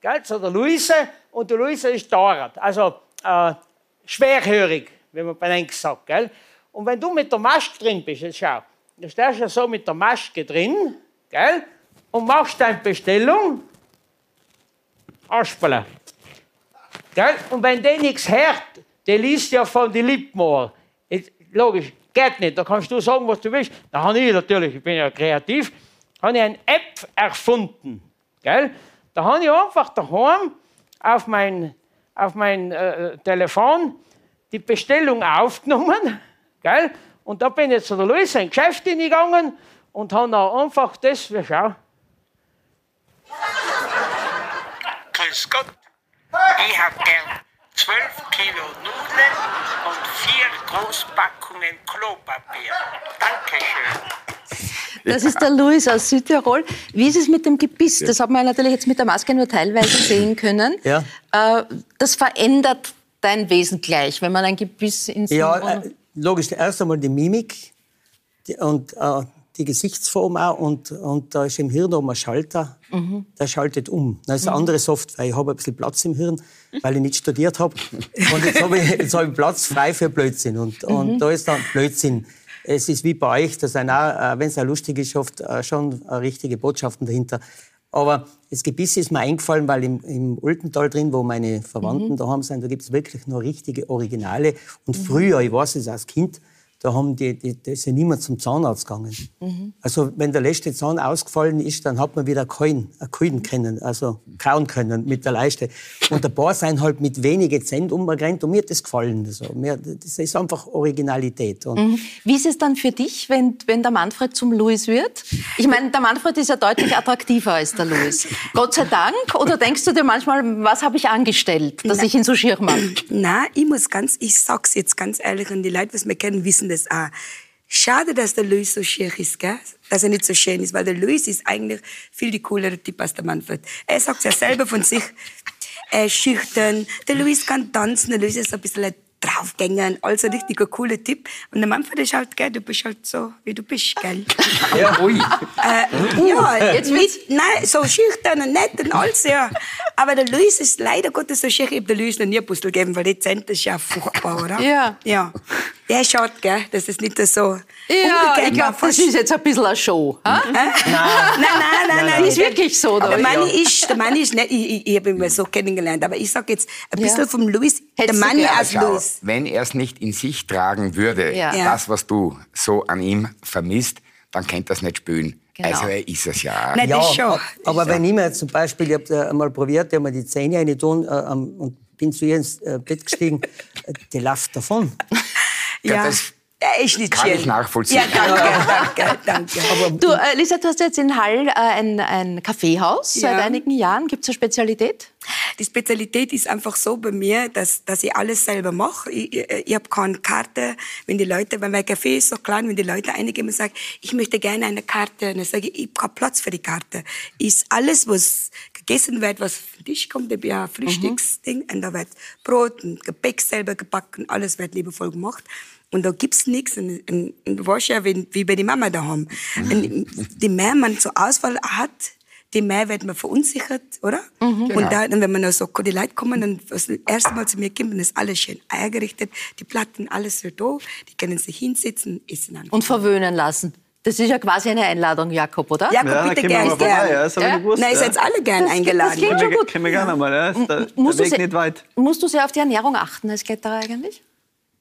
gell, zu der Luise und die Luise ist dauernd, also äh, schwerhörig, wie man bei Englisch sagt. Gell? Und wenn du mit der Maske drin bist, jetzt schau, du stehst ja so mit der Maske drin gell? und machst deine Bestellung, Aspelen. Gell? Und wenn der nichts hört, der liest ja von den Lippen Logisch, geht nicht. Da kannst du sagen, was du willst. Da habe ich natürlich, ich bin ja kreativ, habe ich eine App erfunden. Gell? Da habe ich einfach daheim auf mein, auf mein äh, Telefon die Bestellung aufgenommen. Gell? Und da bin ich zu der Luise in Geschäft gegangen und habe dann einfach das, wir schau. Grüß Gott, ich habe gern 12 Kilo Nudeln und vier Großpackungen Klopapier. Dankeschön. Das ist der Luis aus Südtirol. Wie ist es mit dem Gebiss? Das hat man natürlich jetzt mit der Maske nur teilweise sehen können. Ja. Äh, das verändert dein Wesen gleich, wenn man ein Gebiss ins Ja, äh, logisch. Erst einmal die Mimik und äh, die Gesichtsform auch. Und, und da ist im Hirn oben ein Schalter, mhm. der schaltet um. Das ist eine mhm. andere Software. Ich habe ein bisschen Platz im Hirn, weil ich nicht studiert habe. Und jetzt habe ich, jetzt hab ich Platz frei für Blödsinn. Und, mhm. und da ist dann Blödsinn es ist wie bei euch, dass auch, äh, wenn es auch lustig ist, oft äh, schon richtige Botschaften dahinter. Aber das Gebiss ist mir eingefallen, weil im, im Ultental drin, wo meine Verwandten mhm. daheim sind, da gibt es wirklich noch richtige Originale. Und mhm. früher, ich weiß es als Kind, da haben die, die, da ist ja niemand zum Zahnarzt gegangen. Mhm. Also wenn der letzte Zahn ausgefallen ist, dann hat man wieder kauen, kauen können, also kauen können mit der Leiste. Und ein paar sind halt mit wenigen Cent umgerannt und mir hat das gefallen. Also, mir, das ist einfach Originalität. Mhm. Wie ist es dann für dich, wenn, wenn der Manfred zum Louis wird? Ich meine, der Manfred ist ja deutlich attraktiver als der Louis. Gott sei Dank. Oder denkst du dir manchmal, was habe ich angestellt, dass Nein. ich ihn so schier mache? Nein, ich muss ganz, ich sag's jetzt ganz ehrlich, und die Leute, die mich kennen, wissen das auch. Schade, dass der Louis so schier ist, gell? dass er nicht so schön ist, weil der Louis ist eigentlich viel die coolere Typ als der Manfred. Er sagt ja selber von sich, er ist schüchtern, der Louis kann tanzen, der Louis ist ein bisschen draufgängern, also richtig ein cooler Typ. Und der Manfred ist halt, gell, du bist halt so, wie du bist, gell? Ja, ui. Äh, ja, jetzt nicht, nein, so schüchtern und nett und alles, ja. Aber der Luis ist leider Gottes so schüchtern. Ich hab der Luis noch nie ein Puzzle gegeben, weil die Zent ist ja furchtbar, oder? Ja. Ja. Der schaut, gell, das ist nicht so. Ja, ich glaube, das ist jetzt ein bisschen eine Show. Ha? Nein, nein, nein, nein. Das ist wirklich so. Der Manni ist, der Manni ist nicht, ich, ich, ich habe ihn mal so kennengelernt, aber ich sag jetzt ein bisschen ja. vom Luis, der Manni als Luis. Wenn er es nicht in sich tragen würde, ja. das, was du so an ihm vermisst, dann könnte er es nicht spülen. Genau. Also er ist es ja. Nein, ja, schon. Aber wenn ich mir jetzt zum Beispiel, ich habe einmal probiert, ich habe mir die Zähne rein tun äh, und bin zu ihr ins äh, Bett gestiegen, äh, die läuft davon. ja. Das ist nicht Kann ich nachvollziehen. Ja, danke, danke, danke. Aber, du, äh, Lisa, du hast jetzt in Hall äh, ein, ein Kaffeehaus ja. seit einigen Jahren. Gibt es eine Spezialität? Die Spezialität ist einfach so bei mir, dass, dass ich alles selber mache. Ich, ich, ich habe keine Karte. Wenn die Leute, weil mein Café ist so klein, wenn die Leute eingeben und sagen, ich möchte gerne eine Karte, dann sage ich, ich habe Platz für die Karte. Ist alles, was gegessen wird, was für dich kommt, ich ja ein Frühstücksding, mhm. und da wird Brot und Gebäck selber gebacken, alles wird liebevoll gemacht. Und da gibt's nichts. Und, und, und du weißt ja, wie, wie bei die Mama daheim. Und die mehr man zur Auswahl hat, die mehr wird man verunsichert, oder? Mhm. Genau. Und dann, wenn man noch so, die Leute kommen, dann das erste Mal zu mir kommen, dann ist alles schön eingerichtet, die Platten, alles so da, die können sich hinsetzen, essen. Dann. Und verwöhnen lassen. Das ist ja quasi eine Einladung, Jakob, oder? Jakob, ja, bitte gern. gern. Ja, das ja? Gewusst, Nein, ihr seid alle gern das, eingeladen. Das geht schon gut. Können wir gerne mal, ja. Ist der, der Weg nicht weit. Musst du sehr auf die Ernährung achten als Kletterer eigentlich?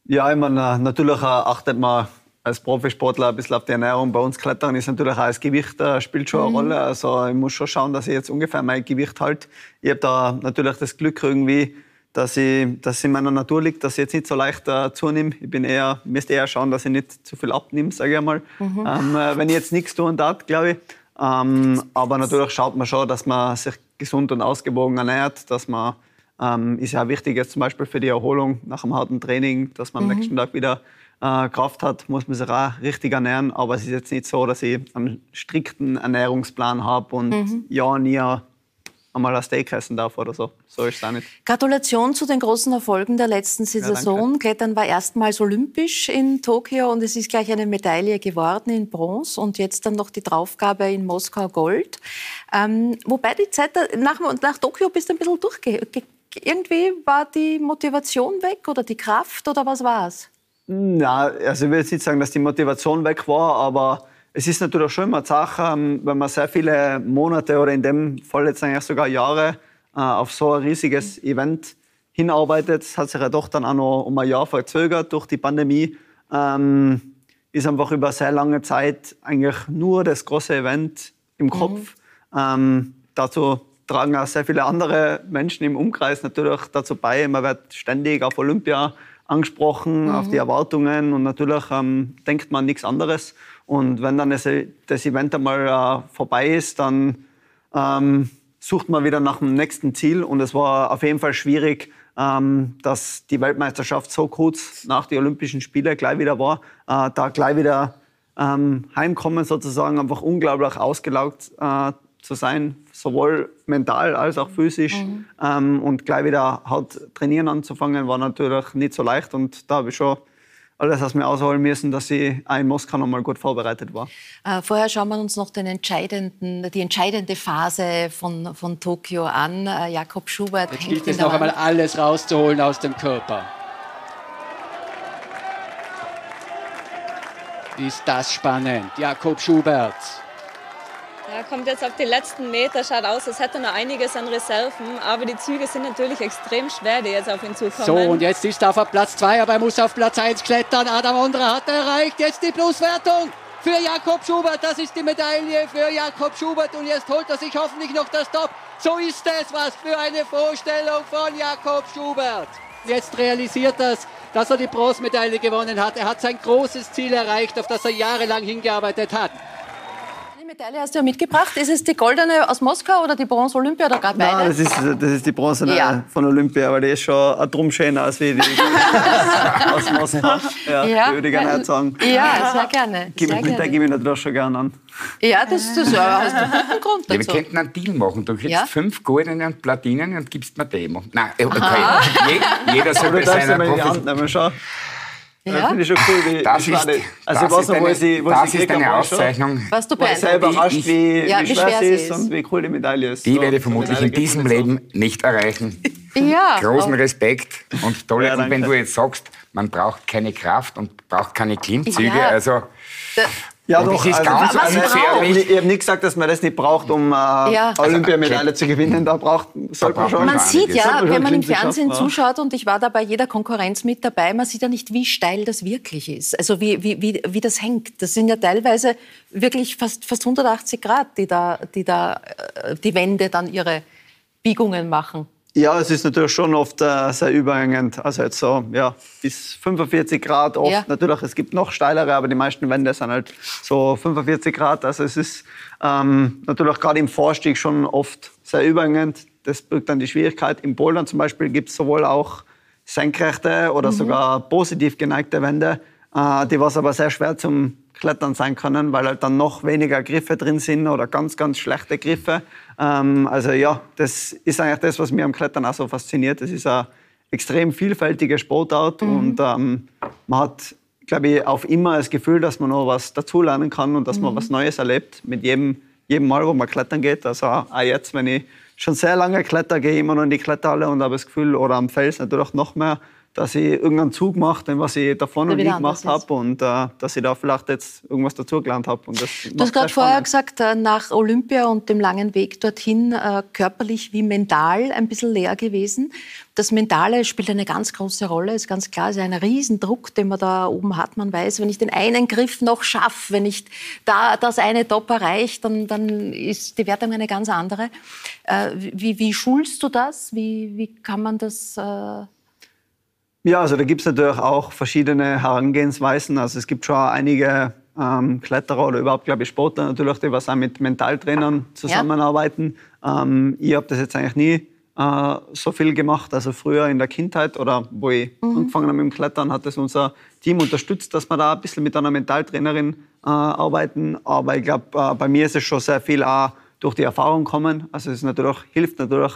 Ja, ich meine, natürlich achtet man als Profisportler ein bisschen auf die Ernährung. Bei uns Klettern ist natürlich auch das Gewicht äh, spielt schon eine mhm. Rolle. Also ich muss schon schauen, dass ich jetzt ungefähr mein Gewicht halte. Ich habe da natürlich das Glück irgendwie, dass ich, dass in meiner Natur liegt, dass ich jetzt nicht so leicht äh, zunehme. Ich bin eher, müsste eher schauen, dass ich nicht zu viel abnehme, sage ich einmal. Mhm. Ähm, äh, wenn ich jetzt nichts tun darf, glaube ich. Ähm, aber natürlich schaut man schon, dass man sich gesund und ausgewogen ernährt, dass man ähm, ist ja wichtig jetzt zum Beispiel für die Erholung nach einem harten Training, dass man am mhm. nächsten Tag wieder äh, Kraft hat, muss man sich auch richtig ernähren. Aber es ist jetzt nicht so, dass ich einen strikten Ernährungsplan habe und mhm. ja nie einmal ein Steak essen darf oder so. So ist es auch nicht. Gratulation zu den großen Erfolgen der letzten Saison. Ja, Klettern war erstmals olympisch in Tokio und es ist gleich eine Medaille geworden in Bronze und jetzt dann noch die Draufgabe in Moskau Gold. Ähm, wobei die Zeit nach, nach Tokio bist du ein bisschen durchgegangen irgendwie war die Motivation weg oder die Kraft oder was war es? Na, also ich will jetzt nicht sagen, dass die Motivation weg war, aber es ist natürlich schon immer eine Sache, ähm, wenn man sehr viele Monate oder in dem Fall jetzt eigentlich sogar Jahre äh, auf so ein riesiges Event hinarbeitet. Es hat sich ja doch dann auch noch um ein Jahr verzögert durch die Pandemie. Ähm, ist einfach über sehr lange Zeit eigentlich nur das große Event im Kopf. Mhm. Ähm, dazu tragen auch sehr viele andere Menschen im Umkreis natürlich dazu bei. Man wird ständig auf Olympia angesprochen, mhm. auf die Erwartungen und natürlich ähm, denkt man nichts anderes. Und wenn dann das, das Event einmal äh, vorbei ist, dann ähm, sucht man wieder nach dem nächsten Ziel. Und es war auf jeden Fall schwierig, ähm, dass die Weltmeisterschaft so kurz nach den Olympischen Spielen gleich wieder war, äh, da gleich wieder ähm, heimkommen sozusagen, einfach unglaublich ausgelaugt äh, zu sein, sowohl mental als auch physisch. Mhm. Ähm, und gleich wieder hart trainieren anzufangen, war natürlich nicht so leicht. Und da habe ich schon alles aus mir ausholen müssen, dass ich auch in Moskau noch mal gut vorbereitet war. Äh, vorher schauen wir uns noch den entscheidenden, die entscheidende Phase von, von Tokio an. Äh, Jakob Schubert. Jetzt gilt es noch einmal alles rauszuholen aus dem Körper. Ist das spannend. Jakob Schubert Er kommt jetzt auf die letzten Meter, schaut aus, als hätte er noch einiges an Reserven, aber die Züge sind natürlich extrem schwer, die jetzt auf ihn zukommen. So, und jetzt ist er auf Platz 2, aber er muss auf Platz 1 klettern. Adam Ondra hat erreicht, jetzt die Pluswertung für Jakob Schubert. Das ist die Medaille für Jakob Schubert und jetzt holt er sich hoffentlich noch das Top. So ist es, was für eine Vorstellung von Jakob Schubert. Jetzt realisiert das, dass er die Bronzemedaille gewonnen hat. Er hat sein großes Ziel erreicht, auf das er jahrelang hingearbeitet hat. Medaille hast du ja mitgebracht. Ist es die goldene aus Moskau oder die Bronze Olympia oder gerade beide? Nein, das ist, das ist die Bronze Ja. von Olympia, aber die ist schon ein drum schöner als wie die aus Moskau. Ja, Ja. die würde ich gerne nicht sagen. Ja, sehr gerne. Gib Sehr mir, mit der gerne. gebe ich natürlich schon gerne an. Ja, das, das ja, hast du einen guten Grund Ja, wir dazu. könnten einen Deal machen. Du kriegst Ja? fünf goldene und Platinen und gibst mir Demo. Nein, okay. Aha. Je, jeder soll bei seiner immer in die Profi Hand nehmen, schon. Ja? Das finde ich schon cool. Wie, Das ist, also das ich weiß ist noch, wo sie, wo das sie ist eine Auszeichnung. Warst du War ich selber überrascht, wie, Ja, wie wie schwer sie ist und wie cool die Medaille ist. Die So, werde ich vermutlich in diesem. Leben nicht erreichen. Ja, Großen Respekt und toll. Ja, und wenn du jetzt sagst, man braucht keine Kraft und braucht keine Klimmzüge, Ja. also Ja, doch. es ist also, ganz also, ungefährlich. ich, ich habe nicht gesagt, dass man das nicht braucht, um äh, Ja. Olympiamedaille zu gewinnen. Da braucht, sollte man braucht schon. Man sieht ja, man wenn man im Fernsehen zuschaut und ich war da bei jeder Konkurrenz mit dabei, man sieht ja nicht, wie steil das wirklich ist. Also wie, wie, wie, wie das hängt. Das sind ja teilweise wirklich fast, fast 180 Grad, die da, die da äh, die Wände dann ihre Biegungen machen. Ja, es ist natürlich schon oft äh, sehr überhängend. Also jetzt so, ja, bis 45 Grad oft. Ja. Natürlich, es gibt noch steilere, aber die meisten Wände sind halt so 45 Grad. Also es ist ähm, natürlich gerade im Vorstieg schon oft sehr überhängend. Das birgt dann die Schwierigkeit. Im Bouldern zum Beispiel gibt es sowohl auch senkrechte oder sogar positiv geneigte Wände, äh, die was aber sehr schwer zum Klettern sein können, weil halt dann noch weniger Griffe drin sind oder ganz, ganz schlechte Griffe. Ähm, also ja, das ist eigentlich das, was mir am Klettern auch so fasziniert. Es ist eine extrem vielfältige Sportart und ähm, man hat, glaube ich, auf immer das Gefühl, dass man noch was dazulernen kann und dass man was Neues erlebt mit jedem, jedem Mal, wo man klettern geht. Also auch jetzt, wenn ich schon sehr lange kletter, gehe ich immer noch in die Kletterhalle und habe das Gefühl, oder am Fels natürlich noch mehr, dass ich irgendeinen Zug mache, den was ich davor noch nie gemacht habe und äh, dass ich da vielleicht jetzt irgendwas dazugelernt habe. Du hast gerade vorher gesagt, äh, nach Olympia und dem langen Weg dorthin äh, körperlich wie mental ein bisschen leer gewesen. Das Mentale spielt eine ganz große Rolle, ist ganz klar. Es ist ein Riesendruck, den man da oben hat. Man weiß, wenn ich den einen Griff noch schaffe, wenn ich da das eine Top erreiche, dann, dann ist die Wertung eine ganz andere. Äh, wie, wie schulst du das? Wie, wie kann man das... Äh Ja, also da gibt es natürlich auch verschiedene Herangehensweisen. Also es gibt schon einige ähm, Kletterer oder überhaupt, glaube ich, Sportler natürlich, die was auch mit Mentaltrainern zusammenarbeiten. Ähm, ich habe das jetzt eigentlich nie äh, so viel gemacht. Also früher in der Kindheit oder wo ich angefangen habe mit dem Klettern, hat das unser Team unterstützt, dass wir da ein bisschen mit einer Mentaltrainerin äh, arbeiten. Aber ich glaube, äh, bei mir ist es schon sehr viel auch durch die Erfahrung kommen. Also es natürlich, hilft natürlich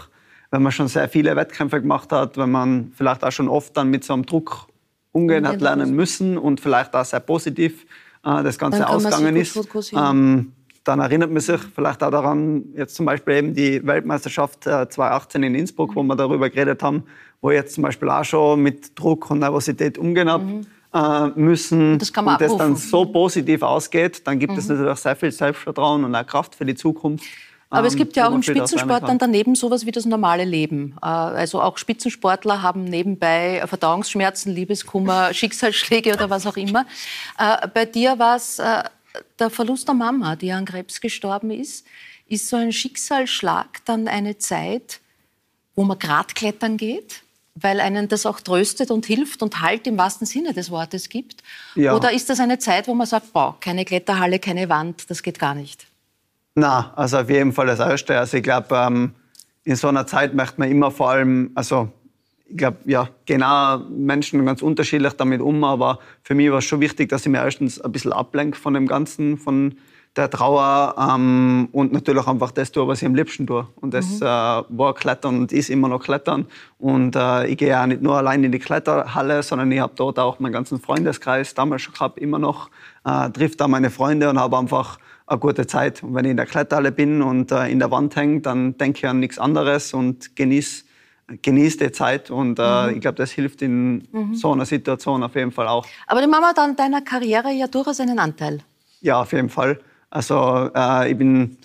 wenn man schon sehr viele Wettkämpfe gemacht hat, wenn man vielleicht auch schon oft dann mit so einem Druck umgehen hat lernen müssen und vielleicht auch sehr positiv äh, das Ganze ausgegangen ist, ähm, dann erinnert man sich vielleicht auch daran, jetzt zum Beispiel eben die Weltmeisterschaft äh, 2018 in Innsbruck, wo wir darüber geredet haben, wo ich jetzt zum Beispiel auch schon mit Druck und Nervosität umgehen habe äh, müssen Mhm. Das kann man und das dann abrufen. Mhm. so positiv ausgeht, dann gibt es natürlich sehr viel Selbstvertrauen und auch Kraft für die Zukunft. Aber es ähm, gibt ja auch im Spitzensport dann daneben sowas wie das normale Leben. Äh, Also auch Spitzensportler haben nebenbei Verdauungsschmerzen, Liebeskummer, Schicksalsschläge oder was auch immer. Äh, Bei dir war es äh, der Verlust der Mama, die an Krebs gestorben ist. Ist so ein Schicksalsschlag dann eine Zeit, wo man grad klettern geht? Weil einen das auch tröstet und hilft und Halt im wahrsten Sinne des Wortes gibt? Ja. Oder ist das eine Zeit, wo man sagt, boah, keine Kletterhalle, keine Wand, das geht gar nicht? Na, also auf jeden Fall das Erste. Also ich glaube, ähm, in so einer Zeit möchte man immer vor allem, also ich glaube, ja, genau Menschen ganz unterschiedlich damit um, aber für mich war es schon wichtig, dass ich mir erstens ein bisschen ablenke von dem Ganzen, von der Trauer ähm, und natürlich einfach das tue, was ich am liebsten tue. Und das äh, war Klettern und ist immer noch Klettern. Und äh, ich gehe auch nicht nur allein in die Kletterhalle, sondern ich habe dort auch meinen ganzen Freundeskreis damals schon gehabt, immer noch, äh, trifft da meine Freunde und habe einfach eine gute Zeit. Und wenn ich in der Kletterhalle bin und äh, in der Wand hänge, dann denke ich an nichts anderes und genieße genieß die Zeit. Und äh, ich glaube, das hilft in so einer Situation auf jeden Fall auch. Aber die Mama hat an deiner Karriere ja durchaus einen Anteil. Ja, auf jeden Fall. Also äh, ich bin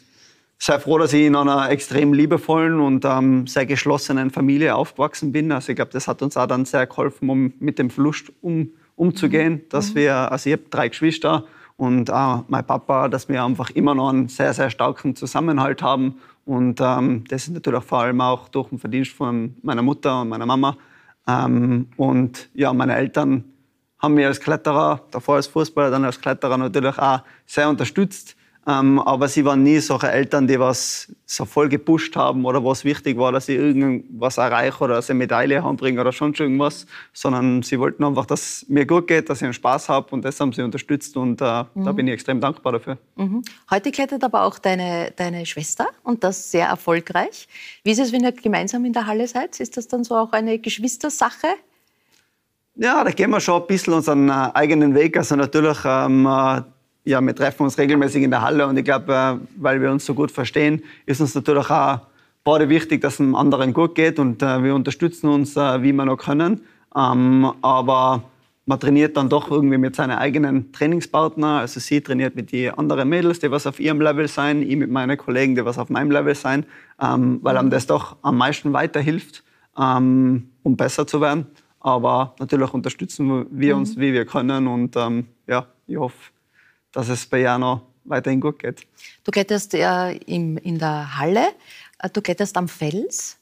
sehr froh, dass ich in einer extrem liebevollen und ähm, sehr geschlossenen Familie aufgewachsen bin. Also ich glaube, das hat uns auch dann sehr geholfen, um mit dem Verlust um, umzugehen. Mhm. Dass wir, also ich habe drei Geschwister und auch mein Papa, dass wir einfach immer noch einen sehr, sehr starken Zusammenhalt haben. Und ähm, das ist natürlich vor allem auch durch den Verdienst von meiner Mutter und meiner Mama. Ähm, und ja, meine Eltern haben mich als Kletterer, davor als Fußballer, dann als Kletterer natürlich auch sehr unterstützt. Ähm, aber sie waren nie solche Eltern, die was so voll gepusht haben oder was wichtig war, dass sie irgendwas erreichen oder eine Medaille heimbringen oder schon irgendwas, sondern sie wollten einfach, dass es mir gut geht, dass ich einen Spaß habe und das haben sie unterstützt und äh, mhm. da bin ich extrem dankbar dafür. Mhm. Heute klettert aber auch deine, deine Schwester und das sehr erfolgreich. Wie ist es, wenn ihr gemeinsam in der Halle seid? Ist das dann so auch eine Geschwistersache? Ja, da gehen wir schon ein bisschen unseren äh, eigenen Weg. Also natürlich ähm, äh, ja, wir treffen uns regelmäßig in der Halle und ich glaube, äh, weil wir uns so gut verstehen, ist uns natürlich auch beide wichtig, dass es dem anderen gut geht und äh, wir unterstützen uns, äh, wie wir noch können. Ähm, aber man trainiert dann doch irgendwie mit seinen eigenen Trainingspartner. Also sie trainiert mit den anderen Mädels, die was auf ihrem Level sein, ich mit meinen Kollegen, die was auf meinem Level sein, ähm, weil einem das doch am meisten weiterhilft, ähm, um besser zu werden. Aber natürlich unterstützen wir uns, wie wir können und ja, ich hoffe, dass es bei Jano weiterhin gut geht. Du kletterst ja im, in der Halle, äh, du kletterst am Fels.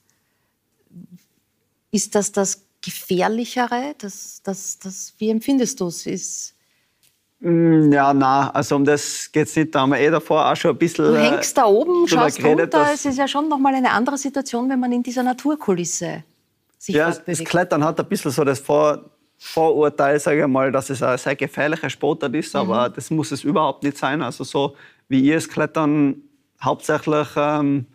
Ist das das Gefährlichere? Das, das, das, wie empfindest du es? Mm, ja, na, also um das geht es nicht. Da haben wir eh davor auch schon ein bisschen. Du hängst da oben, schaust geredet, runter. Es ist ja schon nochmal eine andere Situation, wenn man in dieser Naturkulisse sich Ja, das Klettern hat ein bisschen so das Vor Vorurteil, sage ich mal, dass es ein sehr gefährlicher Sportart ist, mhm. aber das muss es überhaupt nicht sein. Also so wie ihr es Klettern hauptsächlich ähm,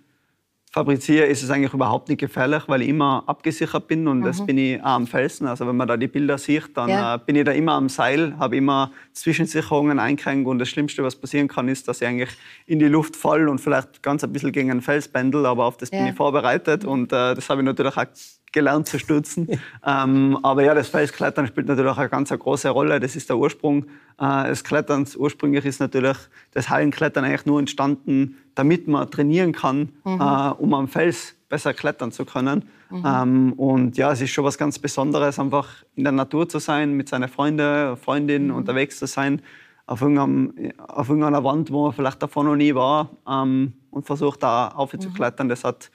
fabriziere, ist es eigentlich überhaupt nicht gefährlich, weil ich immer abgesichert bin und mhm. das bin ich auch am Felsen. Also wenn man da die Bilder sieht, dann ja. äh, bin ich da immer am Seil, habe immer Zwischensicherungen eingekränkt und das Schlimmste, was passieren kann, ist, dass ich eigentlich in die Luft falle und vielleicht ganz ein bisschen gegen einen Fels pendel, aber auf das ja. bin ich vorbereitet und äh, das habe ich natürlich auch gelernt zu stürzen. ähm, aber ja, das Felsklettern spielt natürlich auch eine ganz eine große Rolle. Das ist der Ursprung äh, des Kletterns. Ursprünglich ist natürlich das Hallenklettern eigentlich nur entstanden, damit man trainieren kann, mhm. äh, um am Fels besser klettern zu können. Mhm. Ähm, und ja, es ist schon was ganz Besonderes, einfach in der Natur zu sein, mit seinen Freunden, Freundinnen mhm. unterwegs zu sein, auf, auf irgendeiner Wand, wo man vielleicht davor noch nie war ähm, und versucht da aufzuklettern. Das hat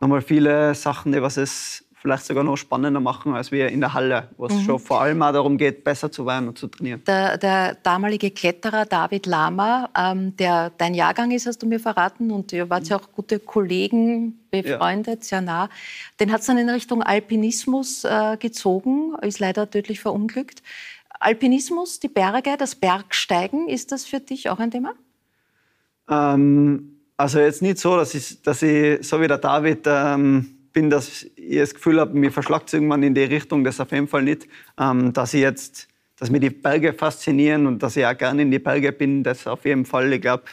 nochmal viele Sachen, die was es vielleicht sogar noch spannender machen als wir in der Halle, wo es mhm. schon vor allem auch darum geht, besser zu werden und zu trainieren. Der, der damalige Kletterer David Lama, ähm, der dein Jahrgang ist, hast du mir verraten, und ihr wart ja auch gute Kollegen, befreundet, ja. sehr nah, den hat es dann in Richtung Alpinismus äh, gezogen, ist leider tödlich verunglückt. Alpinismus, die Berge, das Bergsteigen, ist das für dich auch ein Thema? Ähm, also jetzt nicht so, dass ich, dass ich so wie der David ähm, bin, dass ich das Gefühl habe, mir verschlagt es irgendwann in die Richtung, das auf jeden Fall nicht, ähm, dass ich jetzt, dass mir die Berge faszinieren und dass ich auch gerne in die Berge bin, das auf jeden Fall. Ich glaube,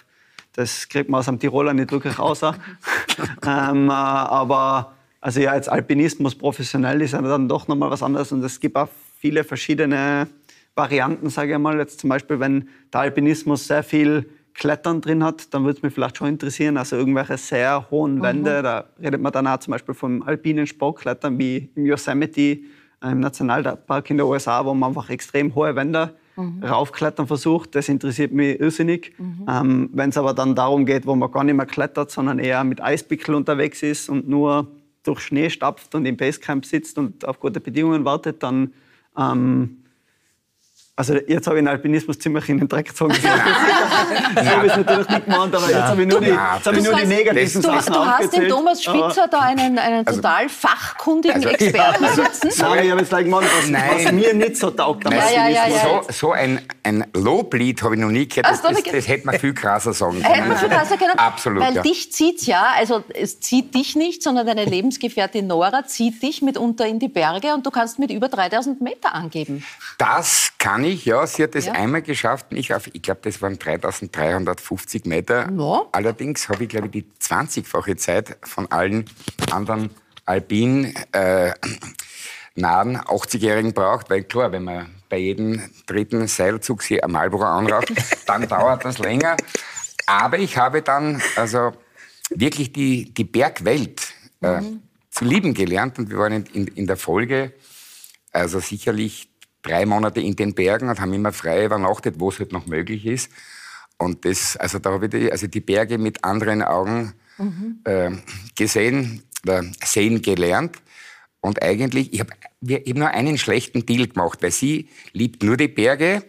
das kriegt man aus dem Tiroler nicht wirklich raus. ähm, äh, aber also ja, als Alpinismus professionell ist ja dann doch nochmal was anderes und es gibt auch viele verschiedene Varianten, sage ich mal. Jetzt zum Beispiel, wenn der Alpinismus sehr viel Klettern drin hat, dann würde es mich vielleicht schon interessieren. Also irgendwelche sehr hohen Wände, mhm. da redet man dann auch zum Beispiel vom alpinen Sportklettern wie im Yosemite, äh, im Nationalpark in den USA, wo man einfach extrem hohe Wände mhm. raufklettern versucht. Das interessiert mich irrsinnig. Mhm. Ähm, Wenn es aber dann darum geht, wo man gar nicht mehr klettert, sondern eher mit Eispickel unterwegs ist und nur durch Schnee stapft und im Basecamp sitzt und auf gute Bedingungen wartet, dann ähm, also jetzt habe ich den Alpinismus ziemlich in den Dreck gezogen. so habe ich es natürlich nicht gemeint, aber jetzt habe ich nur die, jetzt habe ich nur die negativen du, Sachen Du hast den Thomas Spitzer da einen, einen also, total fachkundigen also, Experten also, sitzen. Nein, ich habe jetzt gleich gemeint, was, was, mir nicht so taugt. Nein, ja, ja, ja, so, so ein, ein Loblied habe ich noch nie gehört. Das, das, das, hätte man viel krasser sagen können. Hätte man viel krasser können. Absolut. Weil dich zieht ja, also es zieht dich nicht, sondern deine Lebensgefährtin Nora zieht dich mitunter in die Berge und du kannst mit über 3000 Meter angeben. Das kann kann ich, ja. Sie hat es ja. einmal geschafft. Ich, auf, ich glaube, das waren 3350 Meter. Ja. Allerdings habe ich, glaube ich, die 20-fache Zeit von allen anderen alpin äh, nahen 80-Jährigen braucht. Weil klar, wenn man bei jedem dritten Seilzug sie am Marlboro anraucht, dann dauert das länger. Aber ich habe dann, also wirklich die, die Bergwelt äh, mhm. zu lieben gelernt. Und wir waren in, in, in der Folge, also sicherlich drei Monate in den Bergen und haben immer frei übernachtet, wo es halt noch möglich ist. Und das, also da habe ich die, also die Berge mit anderen Augen mhm. äh, gesehen, äh, sehen gelernt. Und eigentlich, ich habe hab nur einen schlechten Deal gemacht, weil sie liebt nur die Berge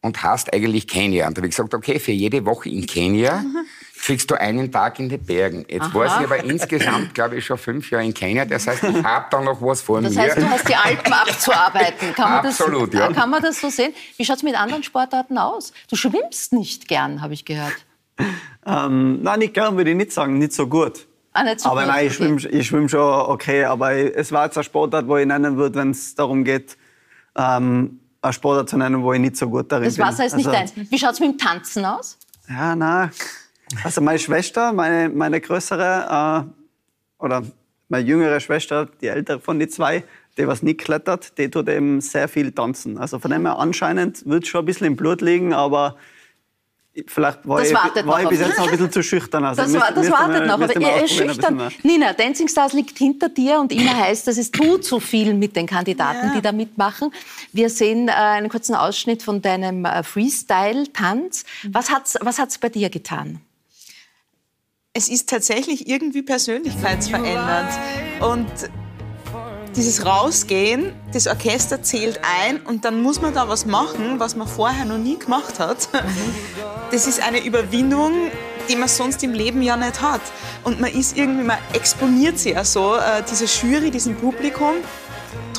und hasst eigentlich Kenia. Und da habe ich gesagt, okay, für jede Woche in Kenia kriegst du einen Tag in den Bergen. Jetzt Aha. war sie aber insgesamt, glaube ich, schon fünf Jahre in Kenia. Das heißt, ich habe da noch was vor das mir. Das heißt, du hast die Alpen abzuarbeiten. Kann man Absolut, das, ja. Kann man das so sehen? Wie schaut es mit anderen Sportarten aus? Du schwimmst nicht gern, habe ich gehört. Ähm, nein, nicht gern würde ich nicht sagen, nicht so gut. Ah, nicht so aber gut. nein, ich schwimme ich schwimm schon okay. Aber es war jetzt ein Sportart, wo ich nennen würde, wenn es darum geht, ähm, ein Sportart zu nennen, wo ich nicht so gut darin bin. Das Wasser ist nicht also, deins. Wie schaut es mit dem Tanzen aus? Ja, nein. Also meine Schwester, meine, meine größere, äh, oder meine jüngere Schwester, die ältere von den zwei, die was nicht klettert, die tut eben sehr viel tanzen. Also von dem her anscheinend wird es schon ein bisschen im Blut liegen, aber Vielleicht war, das ich, wartet war noch ich bis jetzt noch ein bisschen zu schüchtern. Also das, war, das wartet noch, aber er ist schüchtern. Nina, Dancing Stars liegt hinter dir und Ina heißt, dass es tut so viel mit den Kandidaten, ja. die da mitmachen. Wir sehen äh, einen kurzen Ausschnitt von deinem äh, Freestyle-Tanz. Was hat's, was hat's bei dir getan? Es ist tatsächlich irgendwie persönlichkeitsverändernd. Und dieses Rausgehen, das Orchester zählt ein und dann muss man da was machen, was man vorher noch nie gemacht hat. Das ist eine Überwindung, die man sonst im Leben ja nicht hat. Und man ist irgendwie, man exponiert sich ja so, äh, diese Jury, diesem Publikum.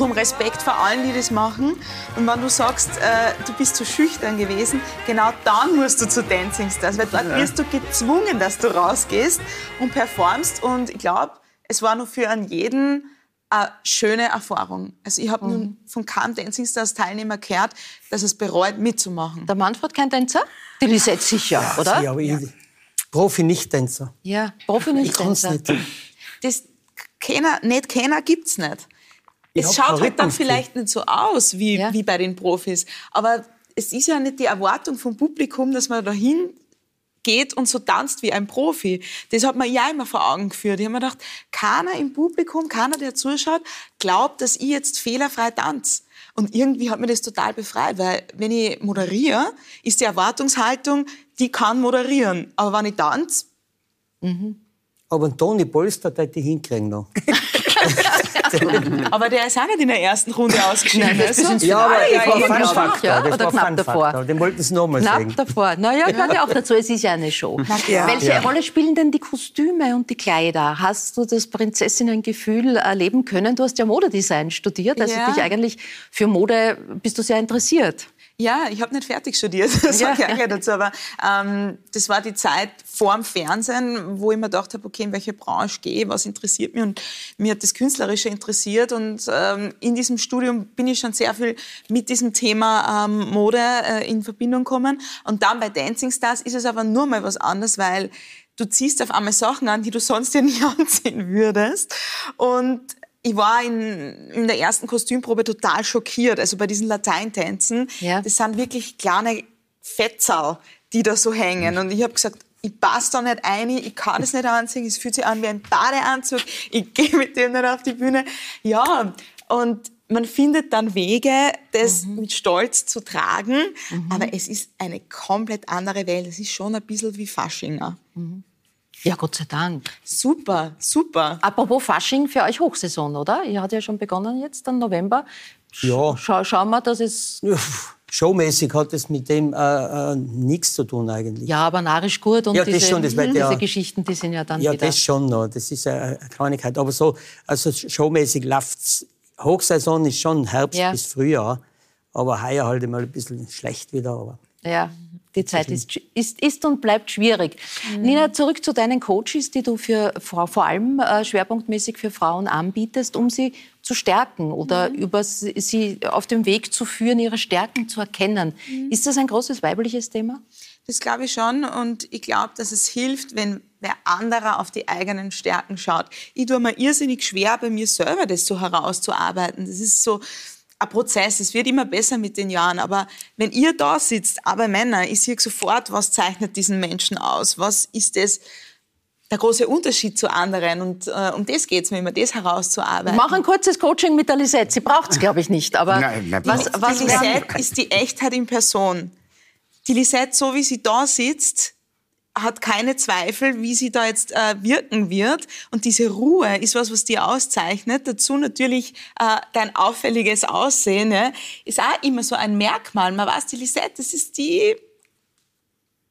Drum Respekt vor allen, die das machen. Und wenn du sagst, äh, du bist zu schüchtern gewesen, genau dann musst du zu Dancing Stars, weil dort wirst du gezwungen, dass du rausgehst und performst. Und ich glaube, es war nur für einen jeden eine schöne Erfahrung. Also ich habe mhm. nun von keinem Dancing Stars Teilnehmer gehört, dass es bereut, mitzumachen. Der Manfred kein Tänzer? Die Lisette sicher, ja, oder? Ja, aber ich, Profi-Nicht-Tänzer. Ja, Profi-Nicht-Tänzer. Ich kann's nicht. Das keiner, nicht keiner gibt's nicht. Ich es schaut halt dann vielleicht nicht so aus wie, Ja. wie bei den Profis. Aber es ist ja nicht die Erwartung vom Publikum, dass man dahin geht und so tanzt wie ein Profi. Das hat man ja immer vor Augen geführt. Ich habe mir gedacht, keiner im Publikum, keiner, der zuschaut, glaubt, dass ich jetzt fehlerfrei tanze. Und irgendwie hat mir das total befreit, weil wenn ich moderiere, ist die Erwartungshaltung, die kann moderieren. Aber wenn ich tanze, Aber einen Toni Polster, der die hinkriegen noch. aber der ist auch nicht in der ersten Runde ausgeschieden. Nein, das ist ins Ja, aber Finale das war Fun Faktor. ja, oder war knapp Fun davor. Faktor. Den wollten sie nochmal Knapp sehen. davor. Naja, gehört ja auch dazu. Es ist ja eine Show. Ja. Welche Ja. Rolle spielen denn die Kostüme und die Kleider? Hast du das Prinzessinnengefühl erleben können? Du hast ja Modedesign studiert, also Ja. dich eigentlich für Mode bist du sehr interessiert. Ja, ich habe nicht fertig studiert, das Ja. sage ich auch gleich dazu, aber ähm, das war die Zeit vor dem Fernsehen, wo ich mir gedacht habe, okay, in welche Branche gehe ich, was interessiert mich? Und mir hat das Künstlerische interessiert und ähm, in diesem Studium bin ich schon sehr viel mit diesem Thema ähm, Mode äh, in Verbindung gekommen. Und dann bei Dancing Stars ist es aber nur mal was anderes, weil du ziehst auf einmal Sachen an, die du sonst ja nie anziehen würdest. Und ich war in, in der ersten Kostümprobe total schockiert. Also bei diesen Lateintänzen, Ja. das sind wirklich kleine Fetzerl, die da so hängen. Und ich habe gesagt, ich passe da nicht ein, ich kann es nicht anziehen, es fühlt sich an wie ein Badeanzug, ich gehe mit dem nicht auf die Bühne. Ja, und man findet dann Wege, das mit Stolz zu tragen, aber es ist eine komplett andere Welt. Es ist schon ein bisschen wie Faschinger. Ja, Gott sei Dank. Super, super. Apropos Fasching, für euch Hochsaison, oder? Ihr hat ja schon begonnen jetzt, im November. Ja. Schau, schauen wir, dass es... Ja, Showmäßig hat es mit dem äh, äh, nichts zu tun eigentlich. Ja, aber narisch gut und Ja, das diese, schon, das wird ja- diese Geschichten, die sind ja dann Ja, wieder... das schon noch. Das ist eine eine Kleinigkeit. Aber so, also showmäßig läuft's. Hochsaison ist schon Herbst Ja. bis Frühjahr. Aber heuer halt immer ein bisschen schlecht wieder. Aber Ja, die Zeit ist, ist, ist und bleibt schwierig. Nina, zurück zu deinen Coaches, die du für, vor, vor allem äh, schwerpunktmäßig für Frauen anbietest, um sie zu stärken oder über sie, auf dem Weg zu führen, ihre Stärken zu erkennen. Ist das ein großes weibliches Thema? Das glaube ich schon und ich glaube, dass es hilft, wenn wer anderer auf die eigenen Stärken schaut. Ich tue mir irrsinnig schwer, bei mir selber das so herauszuarbeiten. Das ist so ein Prozess. Es wird immer besser mit den Jahren. Aber wenn ihr da sitzt, aber Männer, ich sehe sofort, was zeichnet diesen Menschen aus? Was ist das, der große Unterschied zu anderen. Und äh, um das geht es mir immer, das herauszuarbeiten. Mach ein kurzes Coaching mit der Lisette. Sie braucht es, glaube ich, nicht. Aber nein, nein, was, was die Lisette ist die Echtheit in Person. Die Lisette, so wie sie da sitzt, hat keine Zweifel, wie sie da jetzt äh, wirken wird. Und diese Ruhe ist was, was dir auszeichnet. Dazu natürlich äh, dein auffälliges Aussehen ja, ist auch immer so ein Merkmal. Man weiß, die Lisette, das ist die,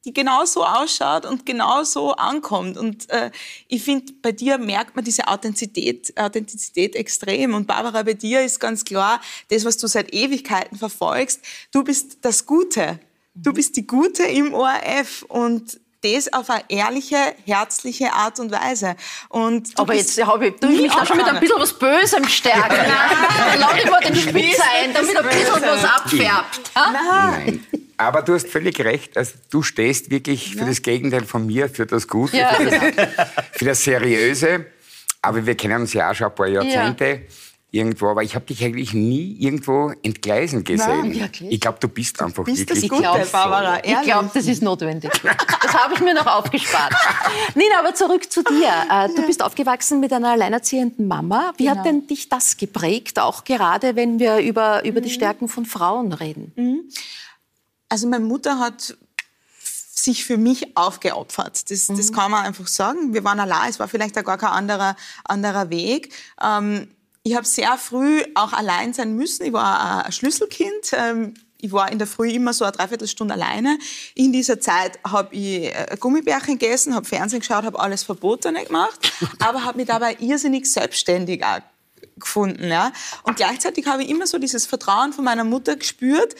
die genau so ausschaut und genau so ankommt. Und äh, ich finde, bei dir merkt man diese Authentizität, Authentizität extrem. Und Barbara, bei dir ist ganz klar, das, was du seit Ewigkeiten verfolgst, du bist das Gute. Du bist die Gute im ORF und das auf eine ehrliche, herzliche Art und Weise. Und Aber jetzt habe ich, ich mich da schon mit ein bisschen was Bösem stärken. Lass ich mal den Spitz ein, damit ein bisschen was abfärbt. Nein. Aber du hast völlig recht. Also, du stehst wirklich für das Gegenteil von mir, für das Gute, ja, für, das, für, das, Seriöse. Aber wir kennen uns ja auch schon ein paar Jahrzehnte. Ja irgendwo, aber ich habe dich eigentlich nie irgendwo entgleisen gesehen. Nein, ich glaube, du bist einfach du bist wirklich das Gute, Barbara. Ehrlich. Ich glaube, das ist notwendig. Das habe ich mir noch aufgespart. Nina, aber zurück zu dir. Äh, du bist aufgewachsen mit einer alleinerziehenden Mama. Wie genau. hat denn dich das geprägt, auch gerade wenn wir über, über mhm. die Stärken von Frauen reden? Mhm. Also meine Mutter hat sich für mich aufgeopfert. Das, mhm. das kann man einfach sagen. Wir waren allein, es war vielleicht auch gar kein anderer, anderer Weg. Ähm, ich habe sehr früh auch allein sein müssen. Ich war ein Schlüsselkind. Ähm, ich war in der Früh immer so eine Dreiviertelstunde alleine. In dieser Zeit habe ich äh, Gummibärchen gegessen, habe Fernsehen geschaut, habe alles Verbotene gemacht, aber habe mich dabei irrsinnig selbstständig auch gefunden. Ja. Und gleichzeitig habe ich immer so dieses Vertrauen von meiner Mutter gespürt,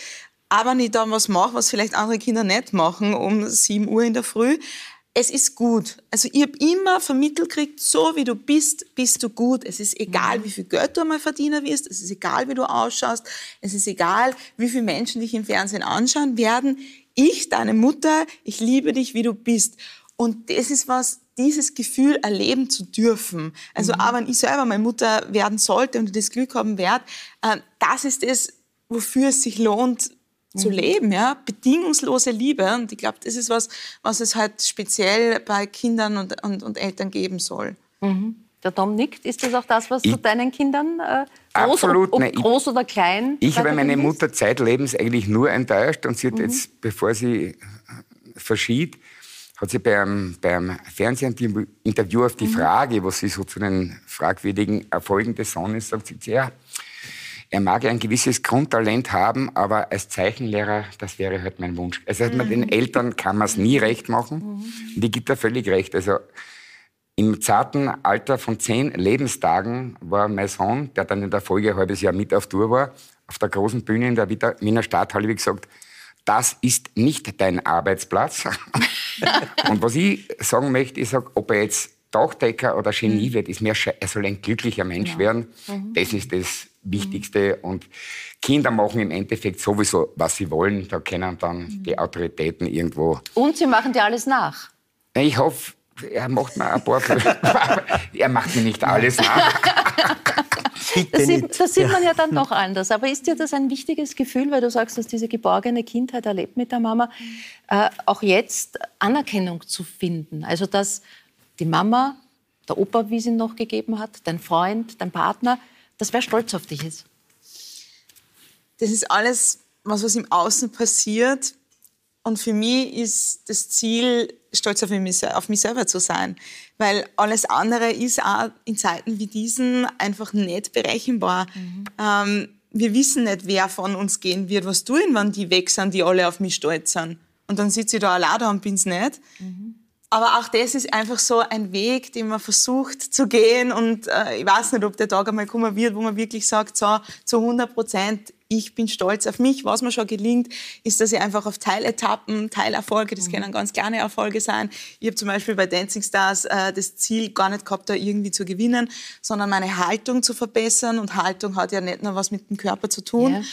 aber nicht dann was mache, was vielleicht andere Kinder nicht machen, um 7 Uhr in der Früh es ist gut. Also ich habe immer vermittelt gekriegt, so wie du bist, bist du gut. Es ist egal, mhm. wie viel Geld du einmal verdienen wirst. Es ist egal, wie du ausschaust. Es ist egal, wie viele Menschen dich im Fernsehen anschauen werden. Ich, deine Mutter, ich liebe dich, wie du bist. Und das ist was, dieses Gefühl erleben zu dürfen. Also mhm. auch wenn ich selber meine Mutter werden sollte und das Glück haben werde, äh, das ist es, wofür es sich lohnt, zu mhm. leben, ja, bedingungslose Liebe. Und ich glaube, das ist was, was es halt speziell bei Kindern und, und, und Eltern geben soll. Mhm. Der Tom nickt. Ist das auch das, was ich, du deinen Kindern äh, groß, absolut, ob, ob groß oder klein? Ich habe meine Mutter zeitlebens eigentlich nur enttäuscht und sie hat mhm. jetzt, bevor sie äh, verschied, hat sie beim, beim Fernsehinterview auf die mhm. Frage, was sie so zu den fragwürdigen Erfolgen des Sohnes sagt, sie, ja, er mag ein gewisses Grundtalent haben, aber als Zeichenlehrer, das wäre halt mein Wunsch. Also mhm. den Eltern kann man es nie recht machen. Mhm. Ich gebe da völlig recht. Also im zarten Alter von zehn Lebenstagen war mein Sohn, der dann in der Folge ein halbes Jahr mit auf Tour war, auf der großen Bühne in der Wiener Stadthalle, wie gesagt, das ist nicht dein Arbeitsplatz. Und was ich sagen möchte, ich sage, ob er jetzt Tauchdecker oder Genie mhm. wird, ist mir, er soll ein glücklicher Mensch ja. werden. Mhm. Das ist das Wichtigste. Mhm. Und Kinder machen im Endeffekt sowieso, was sie wollen. Da können dann mhm. die Autoritäten irgendwo. Und sie machen dir alles nach. Ich hoffe, er macht mir ein paar. er macht mir nicht alles nach. das sieht, das sieht man ja dann doch anders. Aber ist dir das ein wichtiges Gefühl, weil du sagst, dass diese geborgene Kindheit erlebt mit der Mama, äh, auch jetzt Anerkennung zu finden? Also, dass die Mama, der Opa, wie sie ihn noch gegeben hat, dein Freund, dein Partner, dass wer stolz auf dich ist? Das ist alles, was, was im Außen passiert. Und für mich ist das Ziel, stolz auf mich, auf mich selber zu sein. Weil alles andere ist auch in Zeiten wie diesen einfach nicht berechenbar. Mhm. Ähm, wir wissen nicht, wer von uns gehen wird. Was tun, wenn die weg sind, die alle auf mich stolz sind? Und dann sitze ich da allein da und bin es nicht. Mhm. Aber auch das ist einfach so ein Weg, den man versucht zu gehen. Und äh, ich weiß nicht, ob der Tag einmal kommen wird, wo man wirklich sagt, so, zu 100 Prozent, ich bin stolz auf mich. Was mir schon gelingt, ist, dass ich einfach auf Teiletappen, Teilerfolge, das mhm. können ganz kleine Erfolge sein. Ich habe zum Beispiel bei Dancing Stars äh, das Ziel gar nicht gehabt, da irgendwie zu gewinnen, sondern meine Haltung zu verbessern. Und Haltung hat ja nicht nur was mit dem Körper zu tun. Yeah.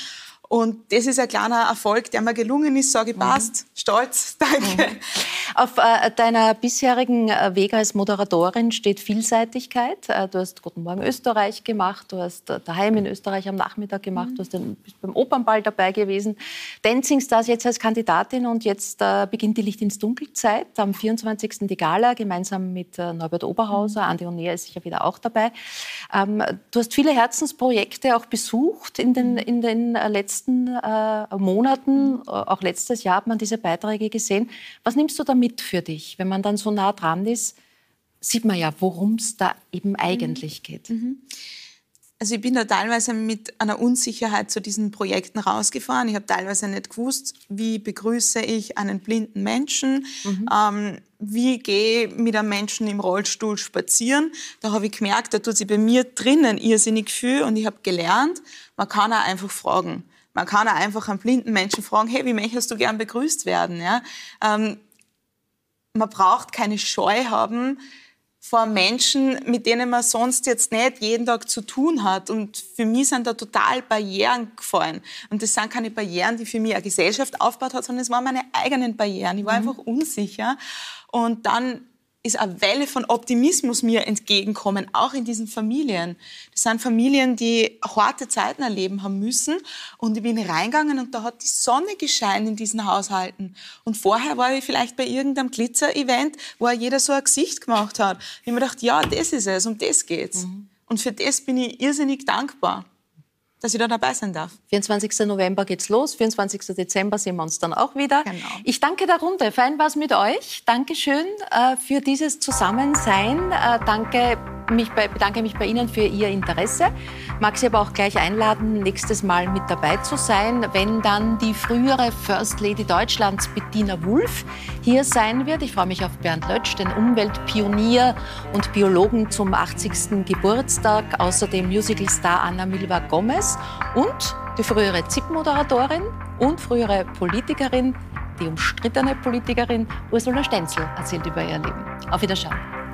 Und das ist ein kleiner Erfolg, der mir gelungen ist, sage ich, passt, mhm. stolz, danke. Mhm. Auf äh, deiner bisherigen äh, Weg als Moderatorin steht Vielseitigkeit. Äh, du hast Guten Morgen Österreich gemacht, du hast äh, daheim in Österreich am Nachmittag gemacht, mhm. du hast den, bist beim Opernball dabei gewesen. Dancing Stars jetzt als Kandidatin und jetzt äh, beginnt die Licht ins Dunkelzeit. Am 24. die Gala, gemeinsam mit äh, Norbert Oberhauser. Mhm. Andi Oner ist sicher wieder auch dabei. Ähm, du hast viele Herzensprojekte auch besucht in den, in den letzten letzten äh, Monaten, äh, auch letztes Jahr hat man diese Beiträge gesehen. Was nimmst du da mit für dich? Wenn man dann so nah dran ist, sieht man ja, worum es da eben eigentlich geht. Mhm. Also ich bin da teilweise mit einer Unsicherheit zu diesen Projekten rausgefahren. Ich habe teilweise nicht gewusst, wie begrüße ich einen blinden Menschen, mhm. ähm, wie gehe ich mit einem Menschen im Rollstuhl spazieren. Da habe ich gemerkt, da tut sich bei mir drinnen irrsinnig viel und ich habe gelernt, man kann auch einfach fragen. Man kann auch einfach einen blinden Menschen fragen, hey, wie möchtest du gern begrüßt werden? Ja? Ähm, man braucht keine Scheu haben vor Menschen, mit denen man sonst jetzt nicht jeden Tag zu tun hat. Und für mich sind da total Barrieren gefallen. Und das sind keine Barrieren, die für mich eine Gesellschaft aufgebaut hat, sondern es waren meine eigenen Barrieren. Ich war mhm. einfach unsicher. Und dann ist eine Welle von Optimismus mir entgegenkommen, auch in diesen Familien. Das sind Familien, die harte Zeiten erleben haben müssen. Und ich bin reingegangen und da hat die Sonne gescheint in diesen Haushalten. Und vorher war ich vielleicht bei irgendeinem Glitzer-Event, wo jeder so ein Gesicht gemacht hat. Ich habe mir gedacht, ja, das ist es, um das geht's. Mhm. Und für das bin ich irrsinnig dankbar dass ich da dabei sein darf. 24. November geht's los, 24. Dezember sehen wir uns dann auch wieder. Genau. Ich danke der Runde. Fein war's mit euch. Dankeschön äh, für dieses Zusammensein. Äh, danke mich bei, bedanke mich bei Ihnen für Ihr Interesse. Mag Sie aber auch gleich einladen, nächstes Mal mit dabei zu sein, wenn dann die frühere First Lady Deutschlands Bettina Wulff hier sein wird. Ich freue mich auf Bernd Lötsch, den Umweltpionier und Biologen zum 80. Geburtstag, außerdem Musicalstar Anna Milva Gomez und die frühere ZIP-Moderatorin und frühere Politikerin, die umstrittene Politikerin Ursula Stenzel erzählt über ihr Leben. Auf Wiedersehen.